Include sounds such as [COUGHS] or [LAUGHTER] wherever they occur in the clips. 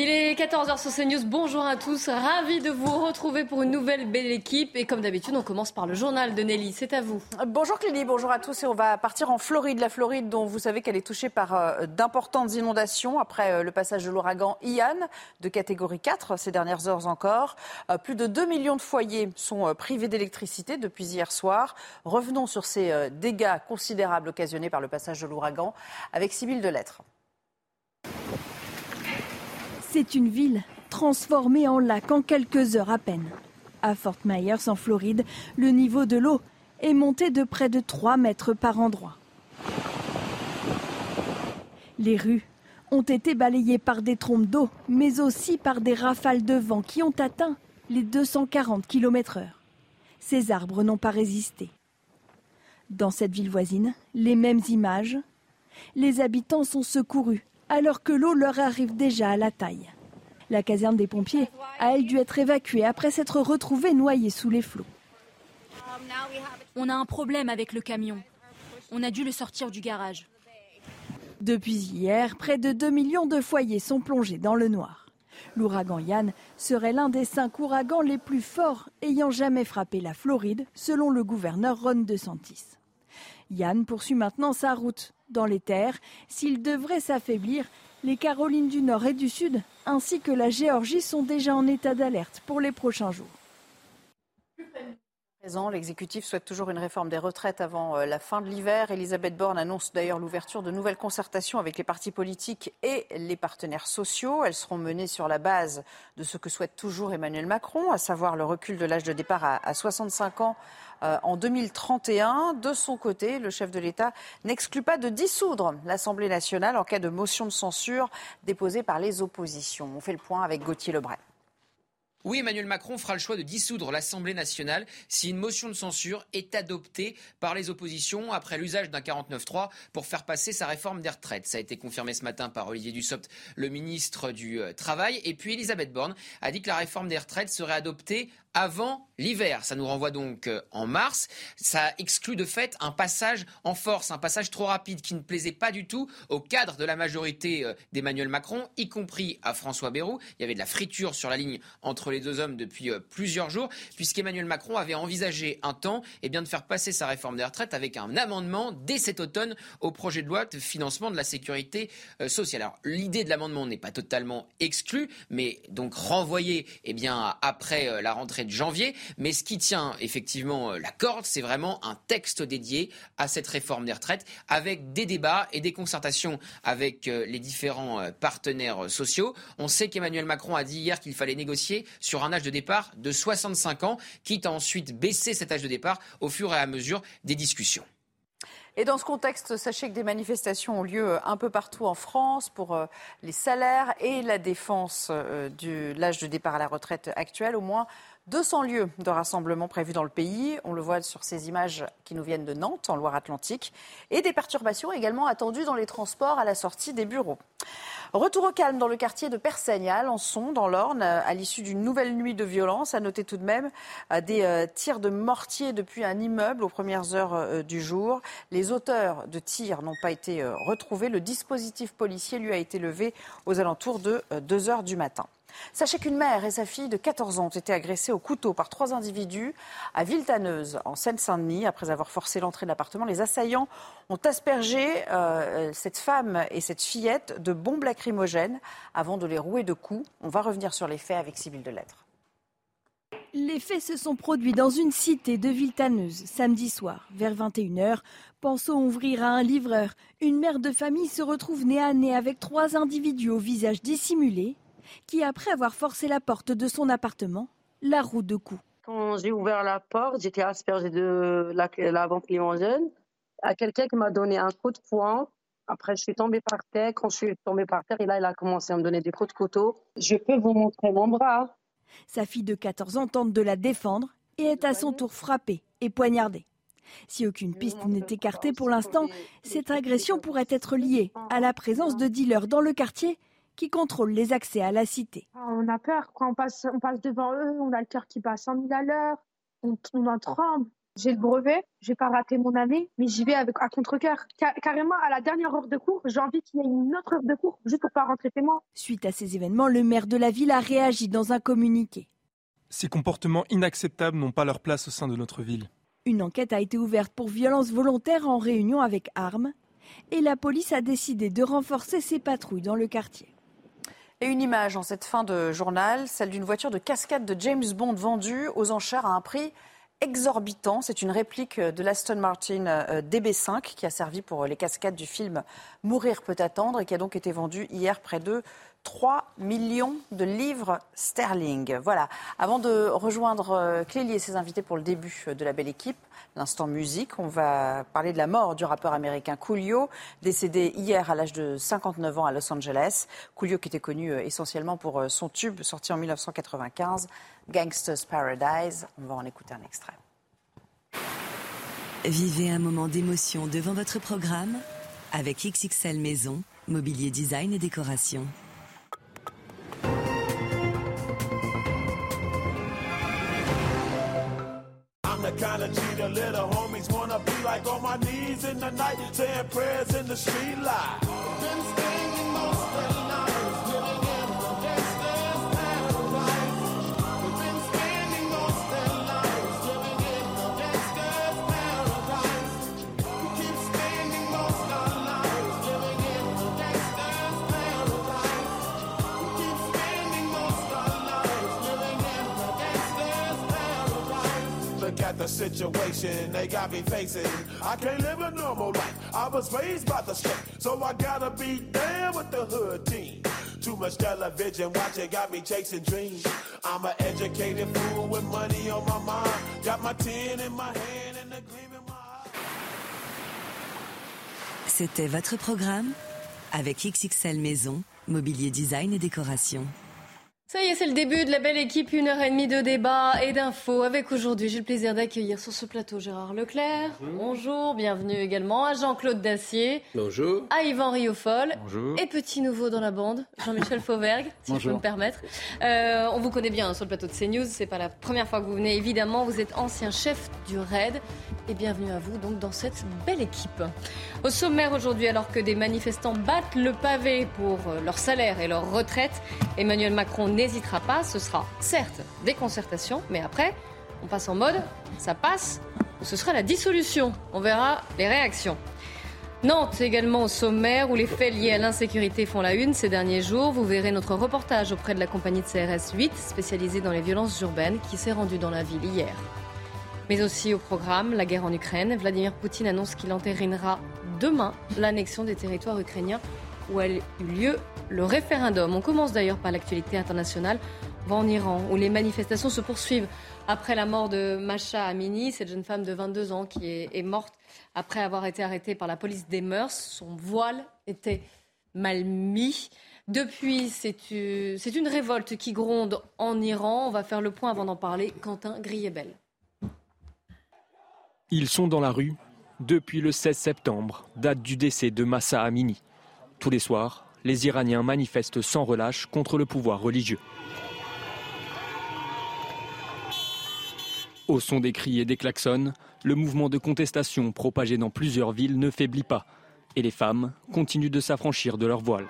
Il est 14h sur CNews. Bonjour à tous. Ravi de vous retrouver pour une nouvelle belle équipe. Et comme d'habitude, on commence par le journal de Nelly. C'est à vous. Bonjour Clélie, bonjour à tous. Et on va partir en Floride. La Floride, dont vous savez qu'elle est touchée par euh, d'importantes inondations après euh, le passage de l'ouragan Ian de catégorie 4 ces dernières heures encore. Euh, plus de 2 millions de foyers sont privés d'électricité depuis hier soir. Revenons sur ces dégâts considérables occasionnés par le passage de l'ouragan avec Sybille Delettre. C'est une ville transformée en lac en quelques heures à peine. À Fort Myers, en Floride, le niveau de l'eau est monté de près de 3 mètres par endroit. Les rues ont été balayées par des trompes d'eau, mais aussi par des rafales de vent qui ont atteint les 240 km/h. Ces arbres n'ont pas résisté. Dans cette ville voisine, les mêmes images. Les habitants sont secourus alors que l'eau leur arrive déjà à la taille. La caserne des pompiers a elle dû être évacuée après s'être retrouvée noyée sous les flots. On a un problème avec le camion. On a dû le sortir du garage. Depuis hier, près de 2 millions de foyers sont plongés dans le noir. L'ouragan Yann serait l'un des cinq ouragans les plus forts ayant jamais frappé la Floride, selon le gouverneur Ron DeSantis. Yann poursuit maintenant sa route dans les terres. S'il devrait s'affaiblir, les Carolines du Nord et du Sud, ainsi que la Géorgie, sont déjà en état d'alerte pour les prochains jours. L'exécutif souhaite toujours une réforme des retraites avant euh, la fin de l'hiver. Elisabeth Borne annonce d'ailleurs l'ouverture de nouvelles concertations avec les partis politiques et les partenaires sociaux. Elles seront menées sur la base de ce que souhaite toujours Emmanuel Macron, à savoir le recul de l'âge de départ à 65 ans euh, en 2031. De son côté, le chef de l'État n'exclut pas de dissoudre l'Assemblée nationale en cas de motion de censure déposée par les oppositions. On fait le point avec Gauthier Lebret. Oui, Emmanuel Macron fera le choix de dissoudre l'Assemblée nationale si une motion de censure est adoptée par les oppositions après l'usage d'un 49-3 pour faire passer sa réforme des retraites. Ça a été confirmé ce matin par Olivier Dussopt, le ministre du euh, Travail. Et puis Elisabeth Borne a dit que la réforme des retraites serait adoptée avant l'hiver. Ça nous renvoie donc euh, en mars. Ça exclut de fait un passage en force, un passage trop rapide qui ne plaisait pas du tout au cadre de la majorité euh, d'Emmanuel Macron, y compris à François Bayrou. Il y avait de la friture sur la ligne entre les deux hommes depuis euh, plusieurs jours, puisqu'Emmanuel Macron avait envisagé un temps eh bien, de faire passer sa réforme des retraites avec un amendement dès cet automne au projet de loi de financement de la sécurité sociale. Alors l'idée de l'amendement n'est pas totalement exclue, mais donc renvoyée eh bien, après la rentrée de janvier. Mais ce qui tient effectivement euh, la corde, c'est vraiment un texte dédié à cette réforme des retraites avec des débats et des concertations avec euh, les différents euh, partenaires sociaux. On sait qu'Emmanuel Macron a dit hier qu'il fallait négocier sur un âge de départ de 65 ans, quitte à ensuite baisser cet âge de départ au fur et à mesure des discussions. Et dans ce contexte, sachez que des manifestations ont lieu un peu partout en France pour les salaires et la défense de l'âge de départ à la retraite actuelle. Au moins 200 lieux de rassemblement prévus dans le pays. On le voit sur ces images qui nous viennent de Nantes, en Loire-Atlantique. Et des perturbations également attendues dans les transports à la sortie des bureaux. Retour au calme dans le quartier de Persaigne, à Alençon, dans l'Orne, à l'issue d'une nouvelle nuit de violence. À noter tout de même euh, des euh, tirs de mortier depuis un immeuble aux premières heures euh, du jour. Les auteurs de tirs n'ont pas été retrouvés. Le dispositif policier lui a été levé aux alentours de 2 heures du matin. Sachez qu'une mère et sa fille de 14 ans ont été agressées au couteau par trois individus à Villetaneuse, en Seine-Saint-Denis. Après avoir forcé l'entrée de l'appartement, les assaillants ont aspergé euh, cette femme et cette fillette de bombes lacrymogènes avant de les rouer de coups. On va revenir sur les faits avec Sybille Delettre. Les faits se sont produits dans une cité de Villetaneuse samedi soir, vers 21h. Pensons ouvrir à un livreur. Une mère de famille se retrouve nez à nez avec trois individus au visage dissimulé qui, après avoir forcé la porte de son appartement, la roue de coups. Quand j'ai ouvert la porte, j'étais aspergée de la, la limogène à quelqu'un qui m'a donné un coup de poing Après, je suis tombée par terre. Quand je suis tombée par terre, et là, il a commencé à me donner des coups de couteau. Je peux vous montrer mon bras. Sa fille de 14 ans tente de la défendre et est à son tour frappée et poignardée. Si aucune piste n'est écartée pour l'instant, cette agression pourrait être liée à la présence de dealers dans le quartier qui contrôlent les accès à la cité. Ah, on a peur quand on passe, on passe devant eux, on a le cœur qui bat à 100 000 à l'heure, on, on en tremble. J'ai le brevet, j'ai pas raté mon année, mais j'y vais avec à contre-cœur. carrément, à la dernière heure de cours, j'ai envie qu'il y ait une autre heure de cours juste pour pas rentrer chez moi. Suite à ces événements, le maire de la ville a réagi dans un communiqué. Ces comportements inacceptables n'ont pas leur place au sein de notre ville. Une enquête a été ouverte pour violence volontaire en réunion avec armes et la police a décidé de renforcer ses patrouilles dans le quartier. Et une image en cette fin de journal, celle d'une voiture de cascade de James Bond vendue aux enchères à un prix exorbitant. C'est une réplique de l'Aston Martin euh, DB5 qui a servi pour les cascades du film Mourir peut attendre et qui a donc été vendu hier près de 3 millions de livres sterling. Voilà. Avant de rejoindre euh, Clélie et ses invités pour le début de la belle équipe, l'instant musique, on va parler de la mort du rappeur américain Coolio, décédé hier à l'âge de 59 ans à Los Angeles. Coolio qui était connu euh, essentiellement pour euh, son tube sorti en 1995, Gangsta's Paradise. On va en écouter un extrait. Vivez un moment d'émotion devant votre programme avec XXL Maison, mobilier design et décoration. Kind of cheater. Little homies wanna be like on my knees in the night, saying prayers in the street light. the situation they got me facing. I can't live a normal life. I was raised by the street, so I gotta be down with the hood team. Too much television watching got me chasing dreams. I'm an educated fool with money on my mind. Got my tin in my hand and a gleam in my eye. C'était votre programme avec XXL Maison, mobilier design et décoration. Ça y est, c'est le début de la belle équipe, une heure et demie de débat et d'infos. Avec aujourd'hui, j'ai le plaisir d'accueillir sur ce plateau Gérard Leclerc. Bonjour. bienvenue également à Jean-Claude Dacier. Bonjour. À Yvan Riofol. Bonjour. Et petit nouveau dans la bande, Jean-Michel Fauvergue, si je peux me permettre. Euh, on vous connaît bien sur le plateau de CNews, c'est pas la première fois que vous venez évidemment. Vous êtes ancien chef du RAID et bienvenue à vous donc dans cette belle équipe. Au sommaire aujourd'hui, alors que des manifestants battent le pavé pour euh, leur salaire et leur retraite, Emmanuel Macron n'hésitera pas. Ce sera certes des concertations, mais après, on passe en mode ça passe ce sera la dissolution. On verra les réactions. Nantes également au sommaire où les faits liés à l'insécurité font la une ces derniers jours. Vous verrez notre reportage auprès de la compagnie de CRS 8 spécialisée dans les violences urbaines qui s'est rendue dans la ville hier. Mais aussi au programme la guerre en Ukraine. Vladimir Poutine annonce qu'il entérinera demain l'annexion des territoires ukrainiens où a eu lieu le référendum. On commence d'ailleurs par l'actualité internationale. En Iran, où les manifestations se poursuivent après la mort de Masha Amini, cette jeune femme de 22 ans qui est, morte après avoir été arrêtée par la police des mœurs. Son voile était mal mis. Depuis, c'est une révolte qui gronde en Iran. On va faire le point avant d'en parler. Quentin Griebel. Ils sont dans la rue depuis le 16 septembre, date du décès de Massa Amini. Tous les soirs, les Iraniens manifestent sans relâche contre le pouvoir religieux. Au son des cris et des klaxons, le mouvement de contestation propagé dans plusieurs villes ne faiblit pas et les femmes continuent de s'affranchir de leur voile.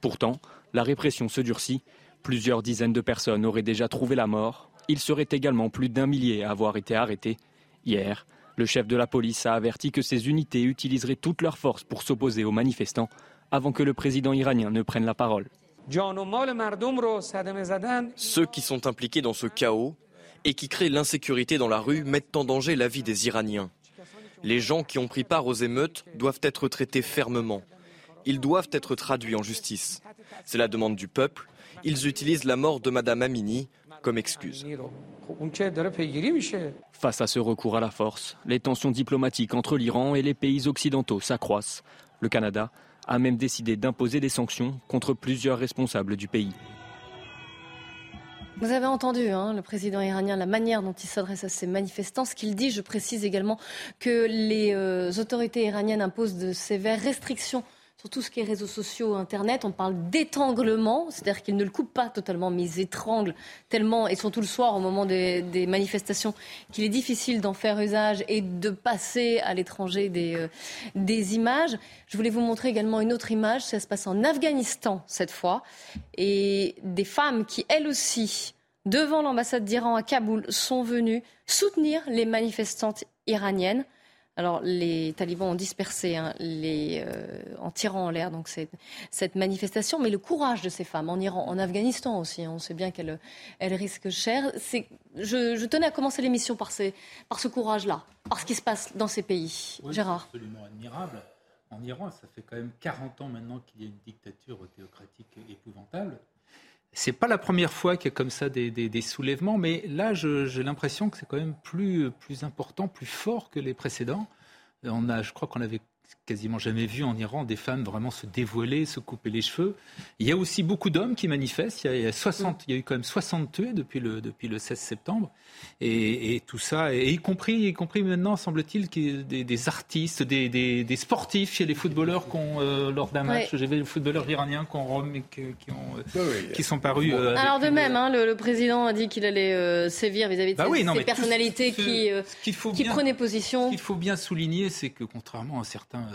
Pourtant, la répression se durcit. Plusieurs dizaines de personnes auraient déjà trouvé la mort. Il serait également plus d'un millier à avoir été arrêtés. Hier, le chef de la police a averti que ces unités utiliseraient toutes leurs forces pour s'opposer aux manifestants avant que le président iranien ne prenne la parole. Ceux qui sont impliqués dans ce chaos et qui créent l'insécurité dans la rue mettent en danger la vie des Iraniens. Les gens qui ont pris part aux émeutes doivent être traités fermement. Ils doivent être traduits en justice. C'est la demande du peuple. Ils utilisent la mort de Madame Amini comme excuse. Face à ce recours à la force, les tensions diplomatiques entre l'Iran et les pays occidentaux s'accroissent. Le Canada a même décidé d'imposer des sanctions contre plusieurs responsables du pays. Vous avez entendu hein, le président iranien, la manière dont il s'adresse à ces manifestants. Ce qu'il dit, je précise également que les euh, autorités iraniennes imposent de sévères restrictions sur tout ce qui est réseaux sociaux, Internet. On parle d'étranglement, c'est-à-dire qu'ils ne le coupent pas totalement, mais ils étranglent tellement, et surtout le soir, au moment des, manifestations, qu'il est difficile d'en faire usage et de passer à l'étranger des, euh, des images. Je voulais vous montrer également une autre image. Ça se passe en Afghanistan cette fois. Et des femmes qui, elles aussi, devant l'ambassade d'Iran à Kaboul, sont venues soutenir les manifestantes iraniennes. Alors, les talibans ont dispersé hein, les, euh, en tirant en l'air donc cette, manifestation, mais le courage de ces femmes en Iran, en Afghanistan aussi, hein, on sait bien qu'elles elles risquent cher. Je, je, tenais à commencer l'émission par, par ce courage-là, par ce qui se passe dans ces pays. Gérard. Absolument admirable. En Iran, ça fait quand même 40 ans maintenant qu'il y a une dictature théocratique épouvantable. C'est pas la première fois qu'il y a comme ça des, soulèvements, mais là, j'ai l'impression que c'est quand même plus, plus important, plus fort que les précédents. On a, je crois qu'on avait quasiment jamais vu en Iran des femmes vraiment se dévoiler, se couper les cheveux. Il y a aussi beaucoup d'hommes qui manifestent. Il y, a, 60, il y a eu quand même 60 tués depuis le, depuis le 16 septembre. Et, tout ça, et y compris, y compris maintenant, semble-t-il, des, des artistes, des, des, sportifs chez les footballeurs qui ont, euh, lors d'un match, j'ai vu les footballeurs iraniens qui, ont, qui, ont, euh, qui sont parus. Euh, Alors de même, hein, le, président a dit qu'il allait sévir vis-à-vis de bah ces, personnalités qui, qui prenaient position. Ce qu'il faut bien souligner, c'est que contrairement à certains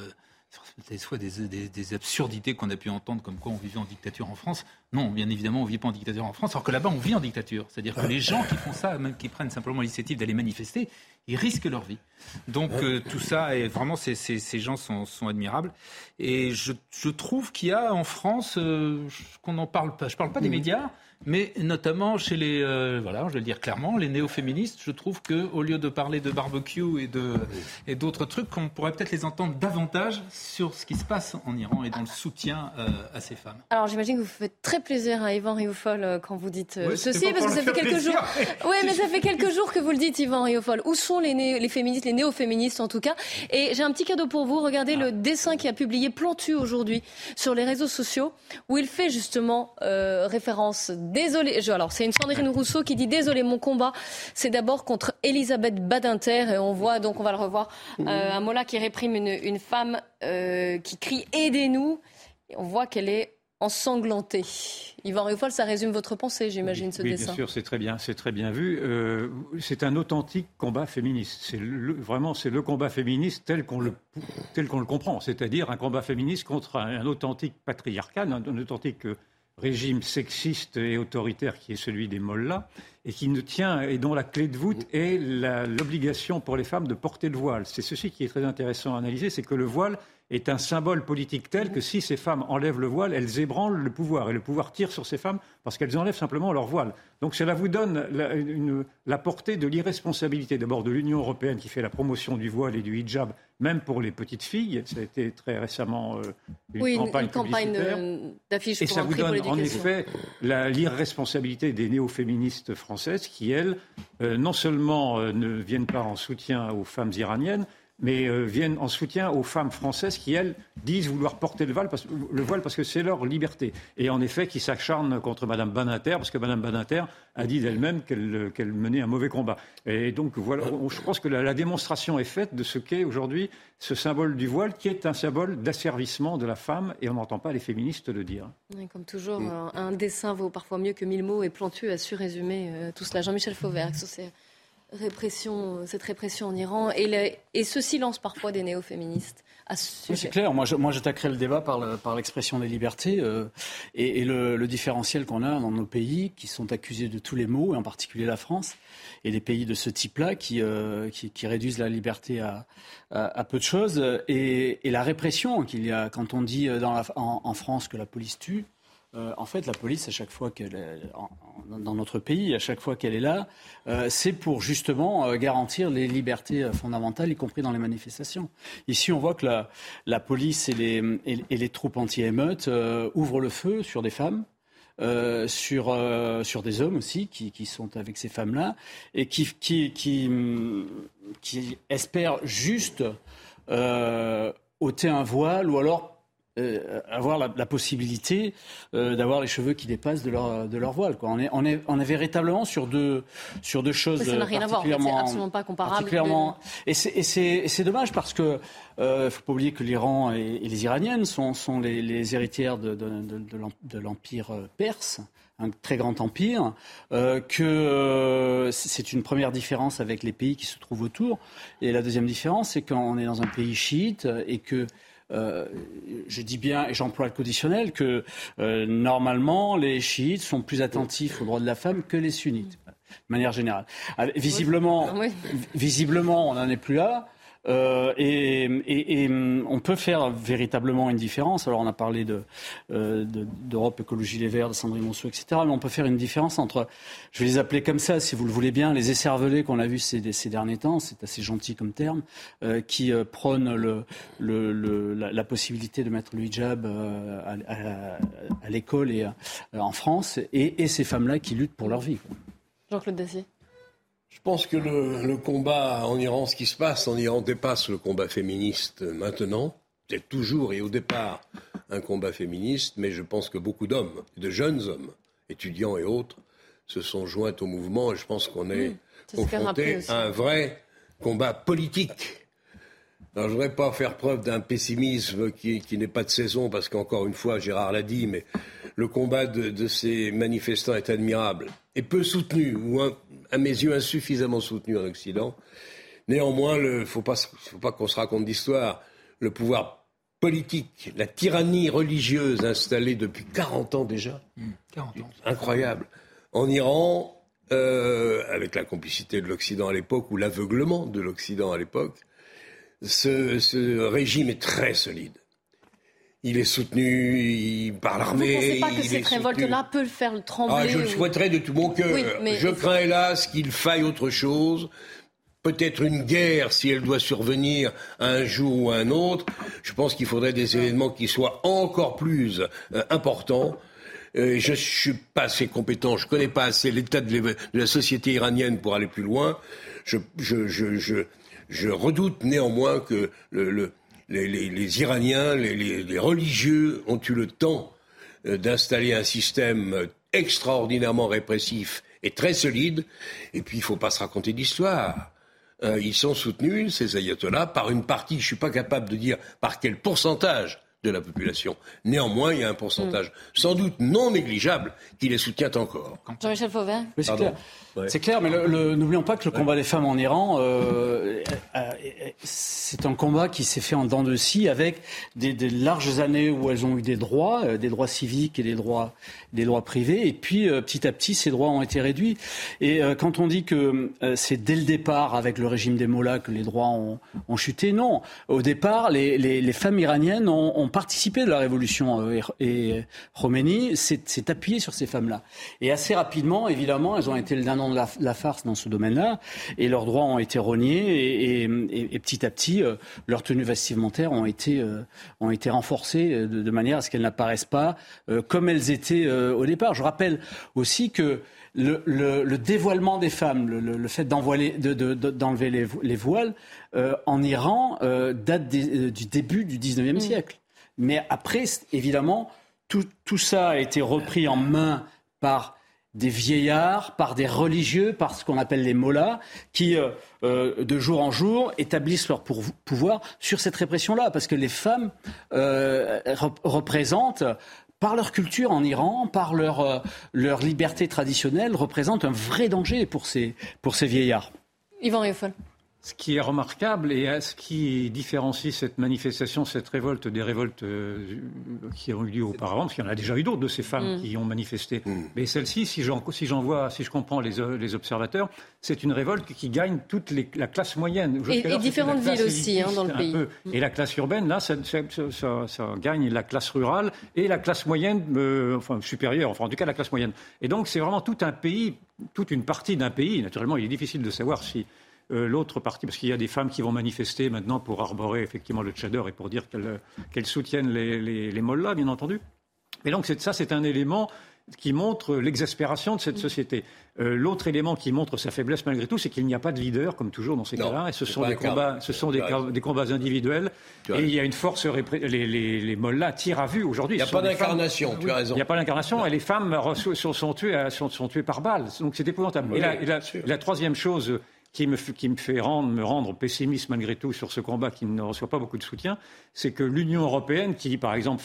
des soit des, absurdités qu'on a pu entendre comme quoi on vivait en dictature en France. Non, bien évidemment, on ne vit pas en dictature en France, alors que là-bas, on vit en dictature. C'est-à-dire que les gens qui font ça, même qui prennent simplement l'initiative d'aller manifester, ils risquent leur vie. Donc euh, tout ça, et vraiment, ces, gens sont, admirables. Et je, trouve qu'il y a en France, euh, qu'on n'en parle pas, je ne parle pas des médias, mais notamment chez les, euh, voilà, je vais le dire clairement, les néo-féministes, je trouve qu'au lieu de parler de barbecue et de et d'autres trucs, on pourrait peut-être les entendre davantage sur ce qui se passe en Iran et dans le soutien euh, à ces femmes. Alors j'imagine que vous faites très plaisir à Yvan Riofol euh, quand vous dites ceci, parce que ça fait quelques jours. [LAUGHS] Oui, mais ça fait quelques jours que vous le dites, Yvan Riofol. Où sont les, les féministes, les néo-féministes en tout cas? Et j'ai un petit cadeau pour vous. Regardez le dessin qui a publié Plantu aujourd'hui sur les réseaux sociaux, où il fait justement référence Désolé, alors c'est une Sandrine Rousseau qui dit désolé, mon combat, c'est d'abord contre Elisabeth Badinter. Et on voit, donc on va le revoir, euh, un Mola qui réprime une, femme euh, qui crie aidez-nous. Et on voit qu'elle est ensanglantée. Yvan Riofol, ça résume votre pensée, j'imagine, ce dessin. Bien sûr, c'est très bien, c'est très bien vu. Euh, c'est un authentique combat féministe. C'est vraiment, c'est le combat féministe tel qu'on le, tel qu'on le comprend, c'est-à-dire un combat féministe contre un, authentique patriarcat, un authentique régime sexiste et autoritaire qui est celui des mollahs et qui ne tient et dont la clé de voûte est l'obligation pour les femmes de porter le voile. C'est ceci qui est très intéressant à analyser, c'est que le voile est un symbole politique tel que si ces femmes enlèvent le voile, elles ébranlent le pouvoir. Et le pouvoir tire sur ces femmes parce qu'elles enlèvent simplement leur voile. Donc cela vous donne la, portée de l'irresponsabilité d'abord de l'Union européenne qui fait la promotion du voile et du hijab, même pour les petites filles. Ça a été très récemment euh, une oui, campagne, une, campagne d'affiches Et ça vous donne en effet l'irresponsabilité des néo-féministes françaises qui, elles, euh, non seulement euh, ne viennent pas en soutien aux femmes iraniennes, mais euh, viennent en soutien aux femmes françaises qui, elles, disent vouloir porter le voile parce, le voile parce que c'est leur liberté. Et en effet, qui s'acharnent contre Mme Banater, parce que Mme Banater a dit d'elle-même qu'elle menait un mauvais combat. Et donc, voilà, je pense que la, démonstration est faite de ce qu'est aujourd'hui ce symbole du voile, qui est un symbole d'asservissement de la femme, et on n'entend pas les féministes le dire. comme toujours, un, dessin vaut parfois mieux que mille mots, et Plantu a su résumer euh, tout cela. Jean-Michel Fauvert, c'est répression, cette répression en Iran et, et ce silence parfois des néo-féministes ce c'est clair. Moi, moi, j'attaquerai le débat par, l'expression des libertés euh, et, le, différentiel qu'on a dans nos pays qui sont accusés de tous les maux, et en particulier la France, et des pays de ce type-là qui, euh, qui, réduisent la liberté à, à, peu de choses, et, la répression qu'il y a quand on dit dans la, en France que la police tue. Euh, en fait, la police, à chaque fois qu'elle est dans notre pays, à chaque fois qu'elle est là, euh, c'est pour justement euh, garantir les libertés fondamentales, y compris dans les manifestations. Ici, on voit que la, police et les, et les troupes anti-émeutes ouvrent le feu sur des femmes. euh, sur, euh, sur des hommes aussi qui, qui sont avec ces femmes-là et qui, qui, qui, qui espèrent juste euh, ôter un voile ou alors euh, avoir la, la possibilité euh, d'avoir les cheveux qui dépassent de leur, de leur voile. Quoi. On, est, on, est, on est véritablement sur deux, sur deux choses. Ça n'a rien à voir, c'est absolument pas comparable. Particulièrement... Et c'est dommage parce que il euh, ne faut pas oublier que l'Iran et, et, les Iraniennes sont, sont les, les héritières de, de, de, de l'empire perse un très grand empire, euh, que euh, c'est une première différence avec les pays qui se trouvent autour. Et la deuxième différence, c'est qu'on est dans un pays chiite et que euh, je dis bien, et j'emploie le conditionnel, que euh, normalement, les chiites sont plus attentifs aux droits de la femme que les sunnites, de manière générale. Visiblement, oui. visiblement on n'en est plus là. Euh, et, et, on peut faire véritablement une différence. Alors on a parlé euh, d'Europe Écologie Les Verts, de Sandrine Monceau, etc. Mais on peut faire une différence entre, je vais les appeler comme ça, si vous le voulez bien, les écervelés qu'on a vus ces, derniers temps, c'est assez gentil comme terme, euh, qui prônent la, possibilité de mettre le hijab à, l'école et en France, et, ces femmes-là qui luttent pour leur vie. Jean-Claude Dacier. Je pense que le, le, combat en Iran, ce qui se passe en Iran dépasse le combat féministe maintenant. C'est toujours et au départ un combat féministe, mais je pense que beaucoup d'hommes, de jeunes hommes, étudiants et autres, se sont joints au mouvement et je pense qu'on est, mmh, confronté à un vrai combat politique. Alors, je ne voudrais pas faire preuve d'un pessimisme qui, qui n'est pas de saison, parce qu'encore une fois, Gérard l'a dit, mais le combat de, de, ces manifestants est admirable et peu soutenu, ou un, à mes yeux insuffisamment soutenu en Occident. Néanmoins, il ne faut pas, faut pas qu'on se raconte d'histoire. Le pouvoir politique, la tyrannie religieuse installée depuis 40 ans déjà, mmh, 40 ans. incroyable. En Iran, euh, avec la complicité de l'Occident à l'époque, ou l'aveuglement de l'Occident à l'époque, ce, ce régime est très solide il est soutenu par l'armée. Vous ne pensez pas que cette révolte-là peut le faire trembler ah, Je le souhaiterais de tout mon cœur. Oui, mais... Je crains hélas qu'il faille autre chose. Peut-être une guerre si elle doit survenir un jour ou un autre. Je pense qu'il faudrait des événements qui soient encore plus euh, importants. Euh, je ne suis pas assez compétent, je ne connais pas assez l'état de, de, la société iranienne pour aller plus loin. Je, je, je, je redoute néanmoins que le, le, les, les, les Iraniens, les, les, religieux ont eu le temps euh, d'installer un système extraordinairement répressif et très solide. Et puis, il ne faut pas se raconter d'histoire. Euh, ils sont soutenus, ces ayatollahs, par une partie, je ne suis pas capable de dire par quel pourcentage de la population. Néanmoins, il y a un pourcentage mm. sans doute non négligeable qui les soutient encore. Jean-Michel C'est clair, mais n'oublions pas que le combat des femmes en Iran, euh, euh, c'est un combat qui s'est fait en dents de scie avec des, des, larges années où elles ont eu des droits, euh, des droits civiques et des droits, des droits privés, et puis euh, petit à petit ces droits ont été réduits. Et euh, quand on dit que c'est dès le départ avec le régime des Mollahs que les droits ont, ont chuté, non. Au départ, les, les, les femmes iraniennes ont, ont, participé de la révolution et, et Khomeini s'est appuyé sur ces femmes-là. Et assez rapidement, évidemment, elles ont été le d'un la, la, farce dans ce domaine-là, et leurs droits ont été reniés, et, et, et petit à petit, euh, leurs tenues vestimentaires ont été, euh, ont été renforcées euh, de, de, manière à ce qu'elles n'apparaissent pas euh, comme elles étaient au départ. Je rappelle aussi que le, le, le dévoilement des femmes, le, le fait d'enlever de, de, les, les, voiles, en Iran date des, du début du 19e mmh. siècle. Mais après, évidemment, tout, tout ça a été repris en main par des vieillards, par des religieux, par ce qu'on appelle les mollahs, qui, euh, euh, de jour en jour, établissent leur pouvoir sur cette répression-là. Parce que les femmes euh, rep représentent, par leur culture en Iran, par leur, leur liberté traditionnelle, représentent un vrai danger pour ces, pour ces vieillards. Yvan. Ce qui est remarquable et ce qui différencie cette manifestation, cette révolte des révoltes euh, qui ont eu lieu auparavant, parce qu'il y en a déjà eu d'autres de ces femmes mmh. qui ont manifesté, mmh. mais celle-ci, si j'en si vois, si je comprends les, les observateurs, c'est une révolte qui gagne toute les, la classe moyenne. Et, et différentes villes aussi hein, dans le pays. Peu. Et la classe urbaine, là, ça, ça, ça, ça, gagne la classe rurale et la classe moyenne, euh, enfin supérieure, enfin en tout cas la classe moyenne. Et donc c'est vraiment tout un pays, toute une partie d'un pays. Naturellement, il est difficile de savoir si euh, l'autre partie, parce qu'il y a des femmes qui vont manifester maintenant pour arborer effectivement le tchador et pour dire qu'elles qu soutiennent les, les, les mollahs, bien entendu. Et donc ça, c'est un élément qui montre l'exaspération de cette société. Euh, l'autre élément qui montre sa faiblesse malgré tout, c'est qu'il n'y a pas de leader, comme toujours dans ces cas-là, et ce sont, des combats, ce sont des, combats individuels, et il y a une force, les, les, les mollahs tirent à vue aujourd'hui. Il n'y a pas d'incarnation, tu as raison. Il n'y a pas d'incarnation, et les femmes sont, sont, tuées, sont, sont, tuées par balles, donc c'est épouvantable. et, la, troisième chose qui me, qui me fait me rendre pessimiste malgré tout sur ce combat qui ne reçoit pas beaucoup de soutien, c'est que l'Union européenne, qui par exemple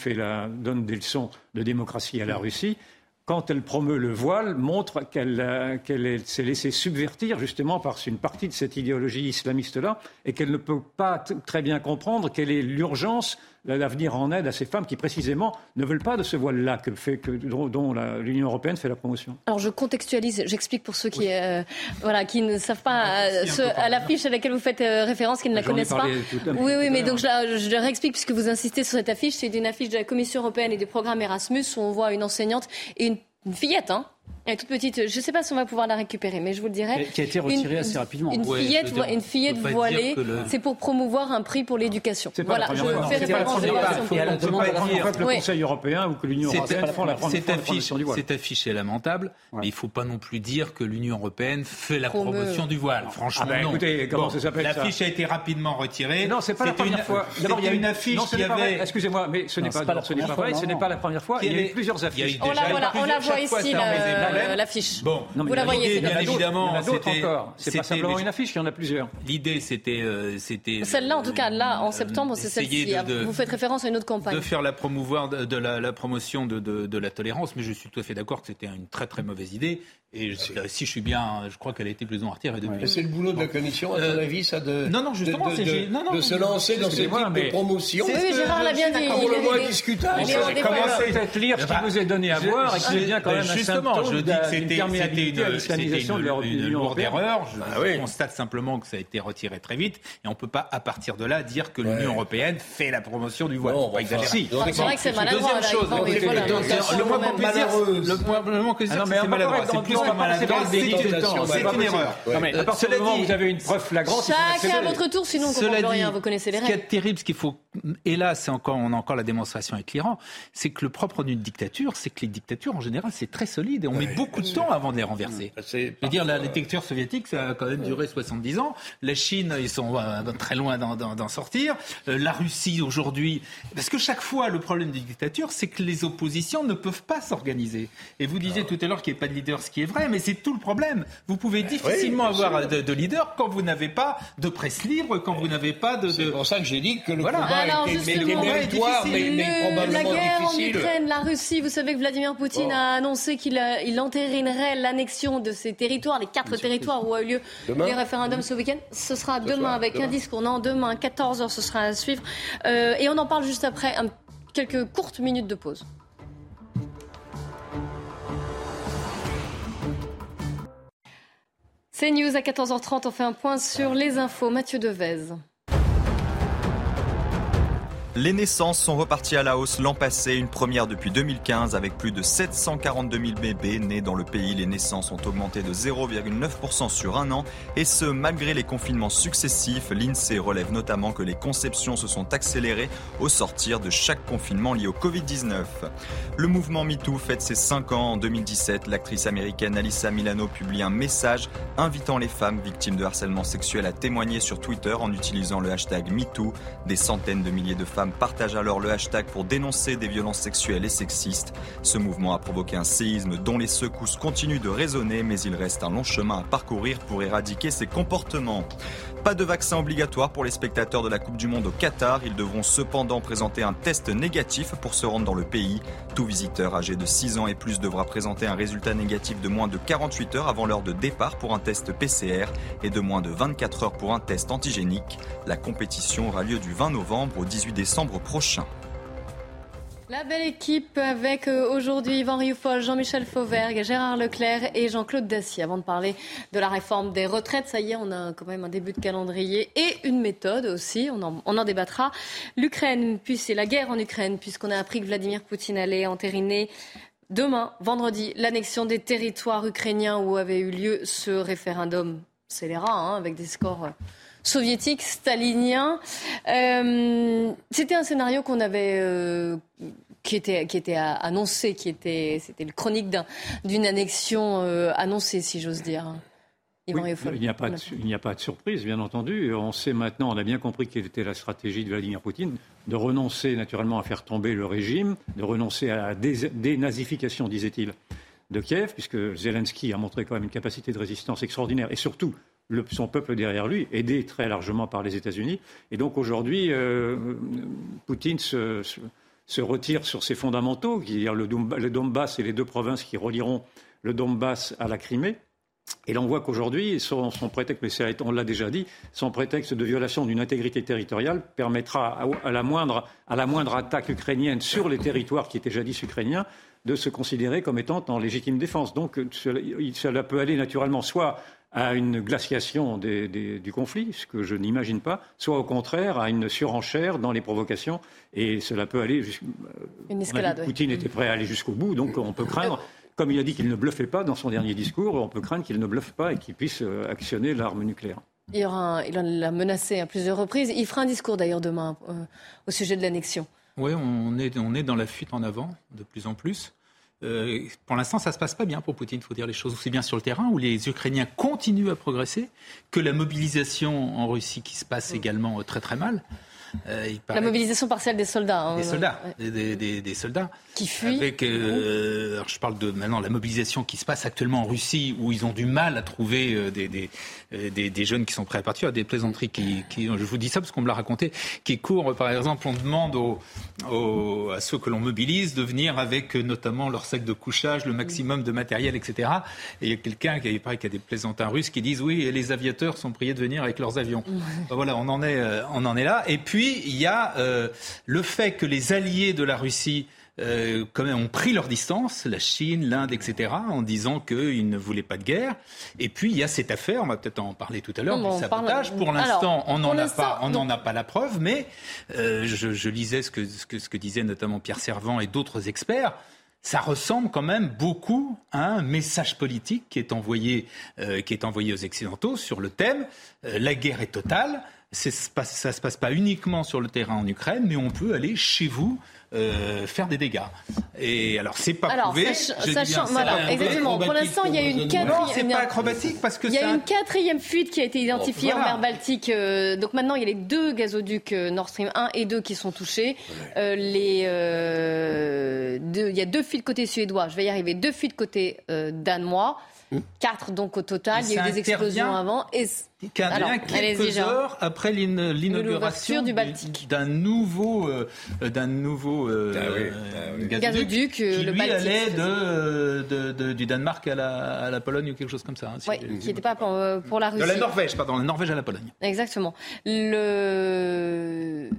donne des leçons de démocratie à la Russie, quand elle promeut le voile, montre qu'elle euh, s'est laissée subvertir justement par une partie de cette idéologie islamiste-là et qu'elle ne peut pas très bien comprendre quelle est l'urgence l'avenir en aide à ces femmes qui précisément ne veulent pas de ce voile-là que fait, que, dont, l'Union européenne fait la promotion. Alors je contextualise, j'explique pour ceux qui, euh, voilà, qui ne savent pas euh, à l'affiche à laquelle vous faites référence, qui ne la connaissent pas. Oui, oui, mais donc je, je, je réexplique puisque vous insistez sur cette affiche. C'est une affiche de la Commission européenne et du programme Erasmus où on voit une enseignante et une une fillette, hein elle est toute petite. Je ne sais pas si on va pouvoir la récupérer, mais je vous le dirai. Qui a été retirée assez rapidement. Une fillette, une fillette voilée, c'est pour promouvoir un prix pour l'éducation. Voilà, je fais référence à la demande que le Conseil européen ou que l'Union européenne font la promotion du voile. C'est affiché lamentable, mais il ne faut pas non plus dire que l'Union européenne fait la promotion du voile. Franchement, ah non. Écoutez, comment ça s'appelle L'affiche a été rapidement retirée. Non, c'est pas la première fois. D'abord, il y a une affiche qui avait. Excusez-moi, mais ce n'est pas vrai. Ce n'est pas la première fois. Il y a eu plusieurs affiches. On la voit ici, l'affiche. Bon, vous la voyez, bien évidemment. En d'autres encore. C'est pas simplement une affiche, il y en a plusieurs. L'idée, c'était. Euh, c'était Celle-là, en tout cas, là, en euh, septembre, c'est celle-ci. Vous faites référence à une autre campagne. De faire la promouvoir de la, promotion de, de, la tolérance, mais je suis tout à fait d'accord que c'était une très très mauvaise idée. Et si je suis bien, je crois qu'elle a été plus ou moins retirée depuis. C'est le boulot de la Commission, à ton euh, avis, ça de. Non, non, justement, de, de, non, non, de se lancer dans ce type de promotion. Oui, Gérard l'a bien dit. Pour le moins discutable. Commencez peut-être lire ce qui vous est donné à voir et qui est bien quand même un Justement, je dis que c'était une lourde erreur. Je constate simplement que ça a été retiré très vite et on ne peut pas, à partir de là, dire que l'Union européenne fait la promotion du voile. C'est vrai que c'est maladroit. Deuxième chose, le moins qu'on puisse dire, le moins que c'est maladroit. C'est plus c'est une erreur. À partir du moment où vous avez une preuve flagrante, chacun à votre tour, sinon on ne comprend rien. Vous connaissez les règles. Ce qui est terrible, ce qu'il faut, et là, c'est encore, on a encore la démonstration avec l'Iran, c'est que le propre d'une dictature, c'est que les dictatures en général, c'est très solide et on met beaucoup de temps avant de les renverser. Je veux dire, la dictature soviétique, ça a quand même duré 70 ans. La Chine, ils sont euh, très loin d'en sortir. Euh, la Russie aujourd'hui, parce que chaque fois, le problème des dictatures, c'est que les oppositions ne peuvent pas s'organiser. Et vous disiez tout à l'heure qu'il n'y a pas de leader, ce qui est vrai, mais c'est tout le problème. Vous pouvez ben difficilement avoir de, leader quand vous n'avez pas de presse libre, quand vous n'avez pas de. C'est pour ça que j'ai dit que le voilà. combat Alors, était, méritoire, mais, mais, probablement La guerre difficile. en Ukraine, la Russie, vous savez que Vladimir Poutine a annoncé qu'il il entérinerait l'annexion de ces territoires, les quatre territoires où a eu lieu les référendums ce week-end. Ce sera demain avec demain. un discours. Non, demain, 14h, ce sera à suivre. Euh, et on en parle juste après un, quelques courtes minutes de pause. C'est News à 14h30. On fait un point sur les infos. Mathieu Devez. Les naissances sont reparties à la hausse l'an passé, une première depuis 2015 avec plus de 742 000 bébés nés dans le pays. Les naissances ont augmenté de 0,9% sur un an et ce malgré les confinements successifs. L'INSEE relève notamment que les conceptions se sont accélérées au sortir de chaque confinement lié au Covid-19. Le mouvement MeToo fête ses 5 ans. En 2017, l'actrice américaine Alyssa Milano publie un message invitant les femmes victimes de harcèlement sexuel à témoigner sur Twitter en utilisant le hashtag MeToo. Des centaines de milliers de femmes partage alors le hashtag pour dénoncer des violences sexuelles et sexistes. Ce mouvement a provoqué un séisme dont les secousses continuent de résonner, mais il reste un long chemin à parcourir pour éradiquer ces comportements. Pas de vaccin obligatoire pour les spectateurs de la Coupe du Monde au Qatar. Ils devront cependant présenter un test négatif pour se rendre dans le pays. Tout visiteur âgé de 6 ans et plus devra présenter un résultat négatif de moins de 48 heures avant l'heure de départ pour un test PCR et de moins de 24 heures pour un test antigénique. La compétition aura lieu du 20 novembre au 18 décembre prochain. La belle équipe avec euh, aujourd'hui Yvan Rioufol, Jean-Michel Fauvergue, Gérard Leclerc et Jean-Claude Dacier. Avant de parler de la réforme des retraites, ça y est, on a quand même un début de calendrier et une méthode aussi, on en, on en débattra. L'Ukraine, puis c'est la guerre en Ukraine, puisqu'on a appris que Vladimir Poutine allait entériner demain, vendredi, l'annexion des territoires ukrainiens où avait eu lieu ce référendum scélérat, hein, avec des scores soviétique stalinien. C'était un scénario qu'on avait qui était, qui était annoncé, qui était, c'était le chronique d'une annexion annoncée, si j'ose dire il n'y a, pas de, il n'y a pas de surprise, bien entendu. On sait maintenant, on a bien compris quelle était la stratégie de Vladimir Poutine, de renoncer naturellement à faire tomber le régime, de renoncer à la dénazification, disait-il, de Kiev, puisque Zelensky a montré quand même une capacité de résistance extraordinaire, et surtout son peuple derrière lui, aidé très largement par les États-Unis. Et donc aujourd'hui, euh, Poutine se, retire sur ses fondamentaux, qui est le Donbass et les deux provinces qui relieront le Donbass à la Crimée. Et l'on voit qu'aujourd'hui, son, prétexte, mais on l'a déjà dit, son prétexte de violation d'une intégrité territoriale permettra à, la moindre, attaque ukrainienne sur les territoires qui étaient jadis ukrainiens de se considérer comme étant en légitime défense. Donc cela, peut aller naturellement soit à une glaciation du conflit, ce que je n'imagine pas, soit au contraire à une surenchère dans les provocations. Et cela peut aller. Une escalade. Poutine était prêt à aller jusqu'au bout, donc on peut craindre comme il a dit qu'il ne bluffait pas dans son dernier discours, on peut craindre qu'il ne bluffe pas et qu'il puisse euh, actionner l'arme nucléaire. Il, y aura il en a menacé à plusieurs reprises. Il fera un discours d'ailleurs demain euh, au sujet de l'annexion. Oui, on est, on est dans la fuite en avant de plus en plus. Euh, pour l'instant, ça ne se passe pas bien pour Poutine, il faut dire les choses aussi bien sur le terrain, où les Ukrainiens continuent à progresser, que la mobilisation en Russie qui se passe également très très mal. Euh, la mobilisation partielle des soldats. Hein, des soldats, des, soldats. Qui fuient. Avec, euh, alors je parle de maintenant la mobilisation qui se passe actuellement en Russie, où ils ont du mal à trouver euh, des, des, jeunes qui sont prêts à partir, des plaisanteries qui, qui, je vous dis ça parce qu'on me l'a raconté, qui courent. Par exemple, on demande aux, à ceux que l'on mobilise de venir avec notamment leur sac de couchage, le maximum de matériel, etc. Et il y a quelqu'un qui, paraît, qui a des plaisantins russes qui disent oui, et les aviateurs sont priés de venir avec leurs avions. voilà, on en est, on en est là. Et puis il y a euh, le fait que les alliés de la Russie euh, quand même ont pris leur distance, la Chine, l'Inde, etc., en disant qu'ils ne voulaient pas de guerre. Et puis il y a cette affaire, on va peut-être en parler tout à l'heure, du sabotage. Pour l'instant, on n'en a pas, on n'en a pas la preuve, mais euh, je, lisais ce que, ce que, ce que disait notamment Pierre Servant et d'autres experts ça ressemble quand même beaucoup à un message politique qui est envoyé, qui est envoyé aux Occidentaux sur le thème la guerre est totale, ça ne se passe pas uniquement sur le terrain en Ukraine, mais on peut aller chez vous euh, faire des dégâts. Et alors, c'est pas prouvé. Sachant, exactement. Pour l'instant, il y a une quatrième. c'est pas acrobatique parce que il y a une quatrième fuite qui a été identifiée en mer Baltique. Euh, donc maintenant, il y a les deux gazoducs euh, Nord Stream 1 et 2 qui sont touchés. les, il y a deux fuites côté suédois. Je vais y arriver. Deux fuites côté danois. Quatre donc au total. il y a eu des explosions avant. Et qui intervient quelques heures après l'inauguration d'un nouveau, euh, d'un nouveau euh, ah ah gazoduc, qui lui allait de, du Danemark à la, à la, Pologne ou quelque chose comme ça. Hein, oui, qui n'était pas pour, pour, la Russie. De la Norvège, pardon, la Norvège à la Pologne. Exactement. Le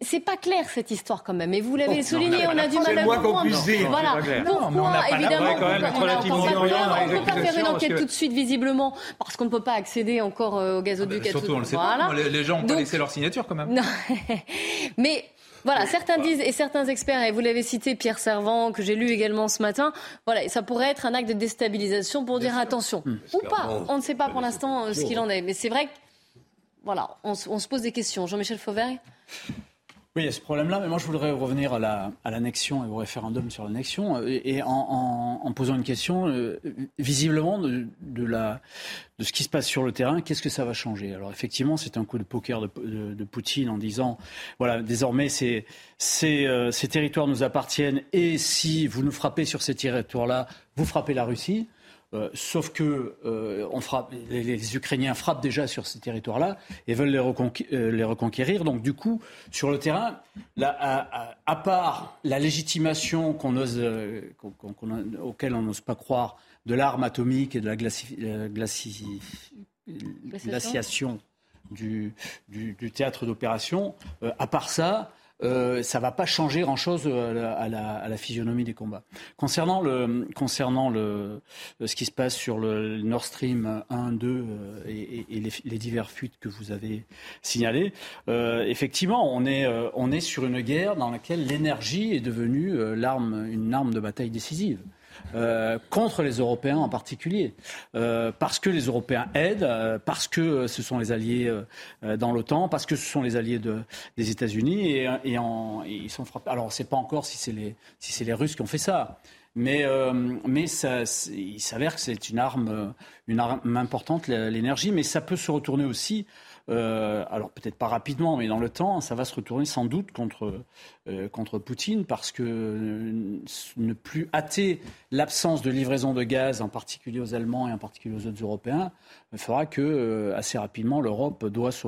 c'est pas clair cette histoire quand même. Et vous l'avez souligné, on a, du mal à comprendre. Voilà. Pourquoi Évidemment, on ne peut pas faire une enquête tout de suite visiblement parce qu'on ne peut pas accéder encore euh, au gazoduc. Ah bah, surtout, on le sait pas. Les gens ont pas laissé leur signature quand même. [LAUGHS] Mais voilà, certains disent, et certains experts, et vous l'avez cité, Pierre Servant, que j'ai lu également ce matin, voilà, ça pourrait être un acte de déstabilisation pour dire attention. Ou pas, on ne sait pas pour l'instant euh, ce qu'il en est. Mais c'est vrai que, voilà, on, on, se pose des questions. Jean-Michel Fauvergue? Oui, il y a ce problème-là, mais moi je voudrais revenir à l'annexion et au référendum sur l'annexion, euh, et, en, posant une question, euh, visiblement, de, la, ce qui se passe sur le terrain, qu'est-ce que ça va changer? Alors effectivement, c'est un coup de poker de, Poutine en disant, voilà, désormais euh, ces territoires nous appartiennent, et si vous nous frappez sur ces territoires-là, vous frappez la Russie. Euh, sauf que euh, on frappe, les, Ukrainiens frappent déjà sur ces territoires-là et veulent les, euh, les, reconquérir. Donc du coup, sur le terrain, à, part la légitimation qu'on ose, auquel on n'ose pas croire de l'arme atomique et de la glaciation du, du, du, théâtre d'opération, à part ça, euh, ça va pas changer grand-chose euh, à la, physionomie des combats. Concernant, le, concernant le, ce qui se passe sur le Nord Stream 1, 2 euh, et, les, les, divers fuites que vous avez signalés, effectivement, on est, on est sur une guerre dans laquelle l'énergie est devenue l'arme, une arme de bataille décisive. Contre les Européens en particulier. parce que les Européens aident, parce que ce sont les alliés dans l'OTAN, parce que ce sont les alliés de, des États-Unis et, et, ils sont frappés. Alors, on ne sait pas encore si c'est les, si les Russes qui ont fait ça. Mais, euh, mais ça, il s'avère que c'est une arme, une arme importante, l'énergie, mais ça peut se retourner aussi. Euh, alors peut-être pas rapidement, mais dans le temps, ça va se retourner sans doute contre, euh, Poutine parce que ne plus hâter l'absence de livraison de gaz, en particulier aux Allemands et en particulier aux autres Européens, fera que assez rapidement l'Europe doit se,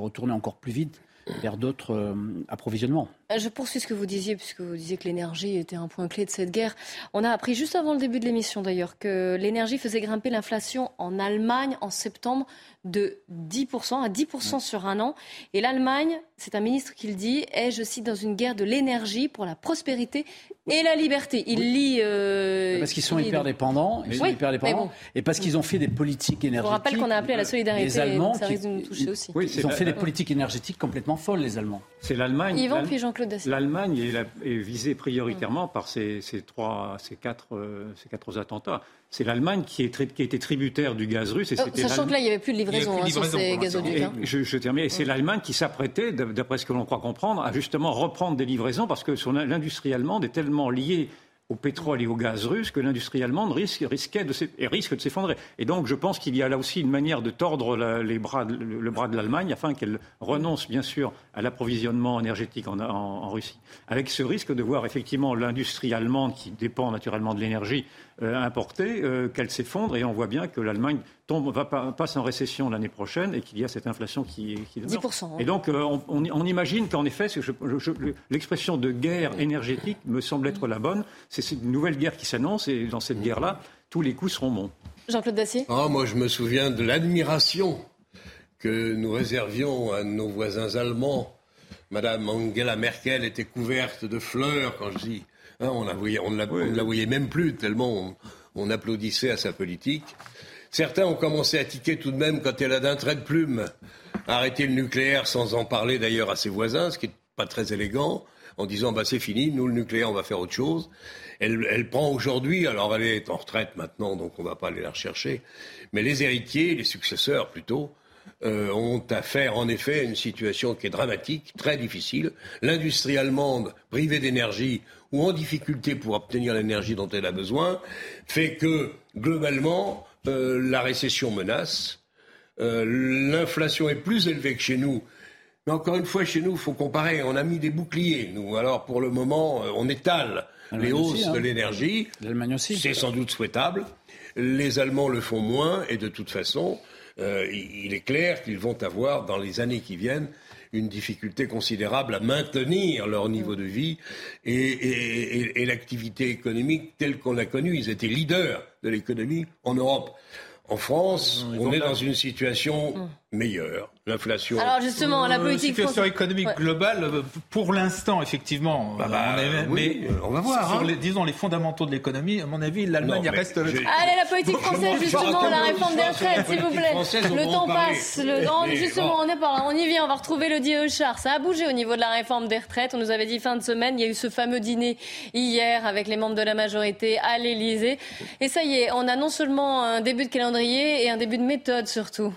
retourner encore plus vite vers d'autres euh, approvisionnements. Euh, je poursuis ce que vous disiez, puisque vous disiez que l'énergie était un point clé de cette guerre. On a appris juste avant le début de l'émission d'ailleurs que l'énergie faisait grimper l'inflation en Allemagne en septembre de 10% à 10% sur un an. Et l'Allemagne, c'est un ministre qui le dit, est, je cite, dans une guerre de l'énergie pour la prospérité et la liberté. Il lit. Euh, parce qu'ils sont hyper dépendants, ils sont hyper dépendants, et parce qu'ils ont fait des politiques énergétiques. Je vous rappelle qu'on a appelé à la solidarité. Les Allemands, ça risque de nous toucher aussi. Oui, ils ont fait des politiques énergétiques complètement folles, les Allemands. C'est l'Allemagne. Yvan puis L'Allemagne est, visée prioritairement par ces, trois, ces quatre, euh, ces quatre attentats c'est l'Allemagne qui, est, qui était tributaire du gaz russe. Et oh, sachant que là, il n'y avait plus de livraison, hein, sur ces gazoducs. Hein. Je, je, termine. Et c'est l'Allemagne qui s'apprêtait, d'après ce que l'on croit comprendre, à justement reprendre des livraisons parce que l'industrie allemande est tellement liée au pétrole et au gaz russe que l'industrie allemande risque, risquait de, s'effondrer. Et donc je pense qu'il y a là aussi une manière de tordre le, bras de l'Allemagne afin qu'elle renonce bien sûr à l'approvisionnement énergétique en, Russie. Avec ce risque de voir effectivement l'industrie allemande, qui dépend naturellement de l'énergie importée, euh, qu'elle s'effondre. Et on voit bien que l'Allemagne tombe, va, passe en récession l'année prochaine et qu'il y a cette inflation qui, qui 10%. Hein. Et donc euh, on, on, imagine qu'en effet, l'expression de guerre énergétique me semble être la bonne. C'est une nouvelle guerre qui s'annonce et dans cette guerre-là, tous les coups seront bons. Jean-Claude Dacier? Ah, Moi, je me souviens de l'admiration que nous réservions à nos voisins allemands. Madame Angela Merkel était couverte de fleurs quand je dis Hein, on, ne la voyait même plus, tellement on, applaudissait à sa politique. Certains ont commencé à tiquer tout de même quand elle a d'un trait de plume arrêté le nucléaire sans en parler d'ailleurs à ses voisins, ce qui n'est pas très élégant, en disant bah, c'est fini, nous le nucléaire on va faire autre chose. Elle, elle prend aujourd'hui, alors elle est en retraite maintenant, donc on ne va pas aller la rechercher, mais les héritiers, les successeurs plutôt, euh, ont affaire en effet à une situation qui est dramatique, très difficile. L'industrie allemande, privée d'énergie ou en difficulté pour obtenir l'énergie dont elle a besoin, fait que globalement, euh, la récession menace. Euh, l'inflation est plus élevée que chez nous. Mais encore une fois, chez nous, il faut comparer. On a mis des boucliers, nous. Alors, pour le moment, on étale les hausses de hein. l'énergie. L'Allemagne aussi. C'est sans doute souhaitable. Les Allemands le font moins, et de toute façon, euh, il est clair qu'ils vont avoir, dans les années qui viennent, une difficulté considérable à maintenir leur niveau de vie et, et l'activité économique telle qu'on l'a connue. Ils étaient leaders de l'économie en Europe. En France, on est dans une situation hum. Meilleure. L'inflation. Alors justement, la politique. situation économique globale, euh, pour l'instant, effectivement. Bah, bah, mais on va voir. Sur hein. les, disons les fondamentaux de l'économie, à mon avis, l'Allemagne reste. Allez, la politique française, justement, la réforme des retraites, s'il vous plaît. Le temps passe. justement, on est pas On y vient. On va retrouver le dit char. Ça a bougé au niveau de la réforme des retraites. On nous avait dit fin de semaine. Il y a eu ce fameux dîner hier avec les membres de la majorité à l'Élysée. Et ça y est, on a non seulement un début de calendrier et un début de méthode surtout.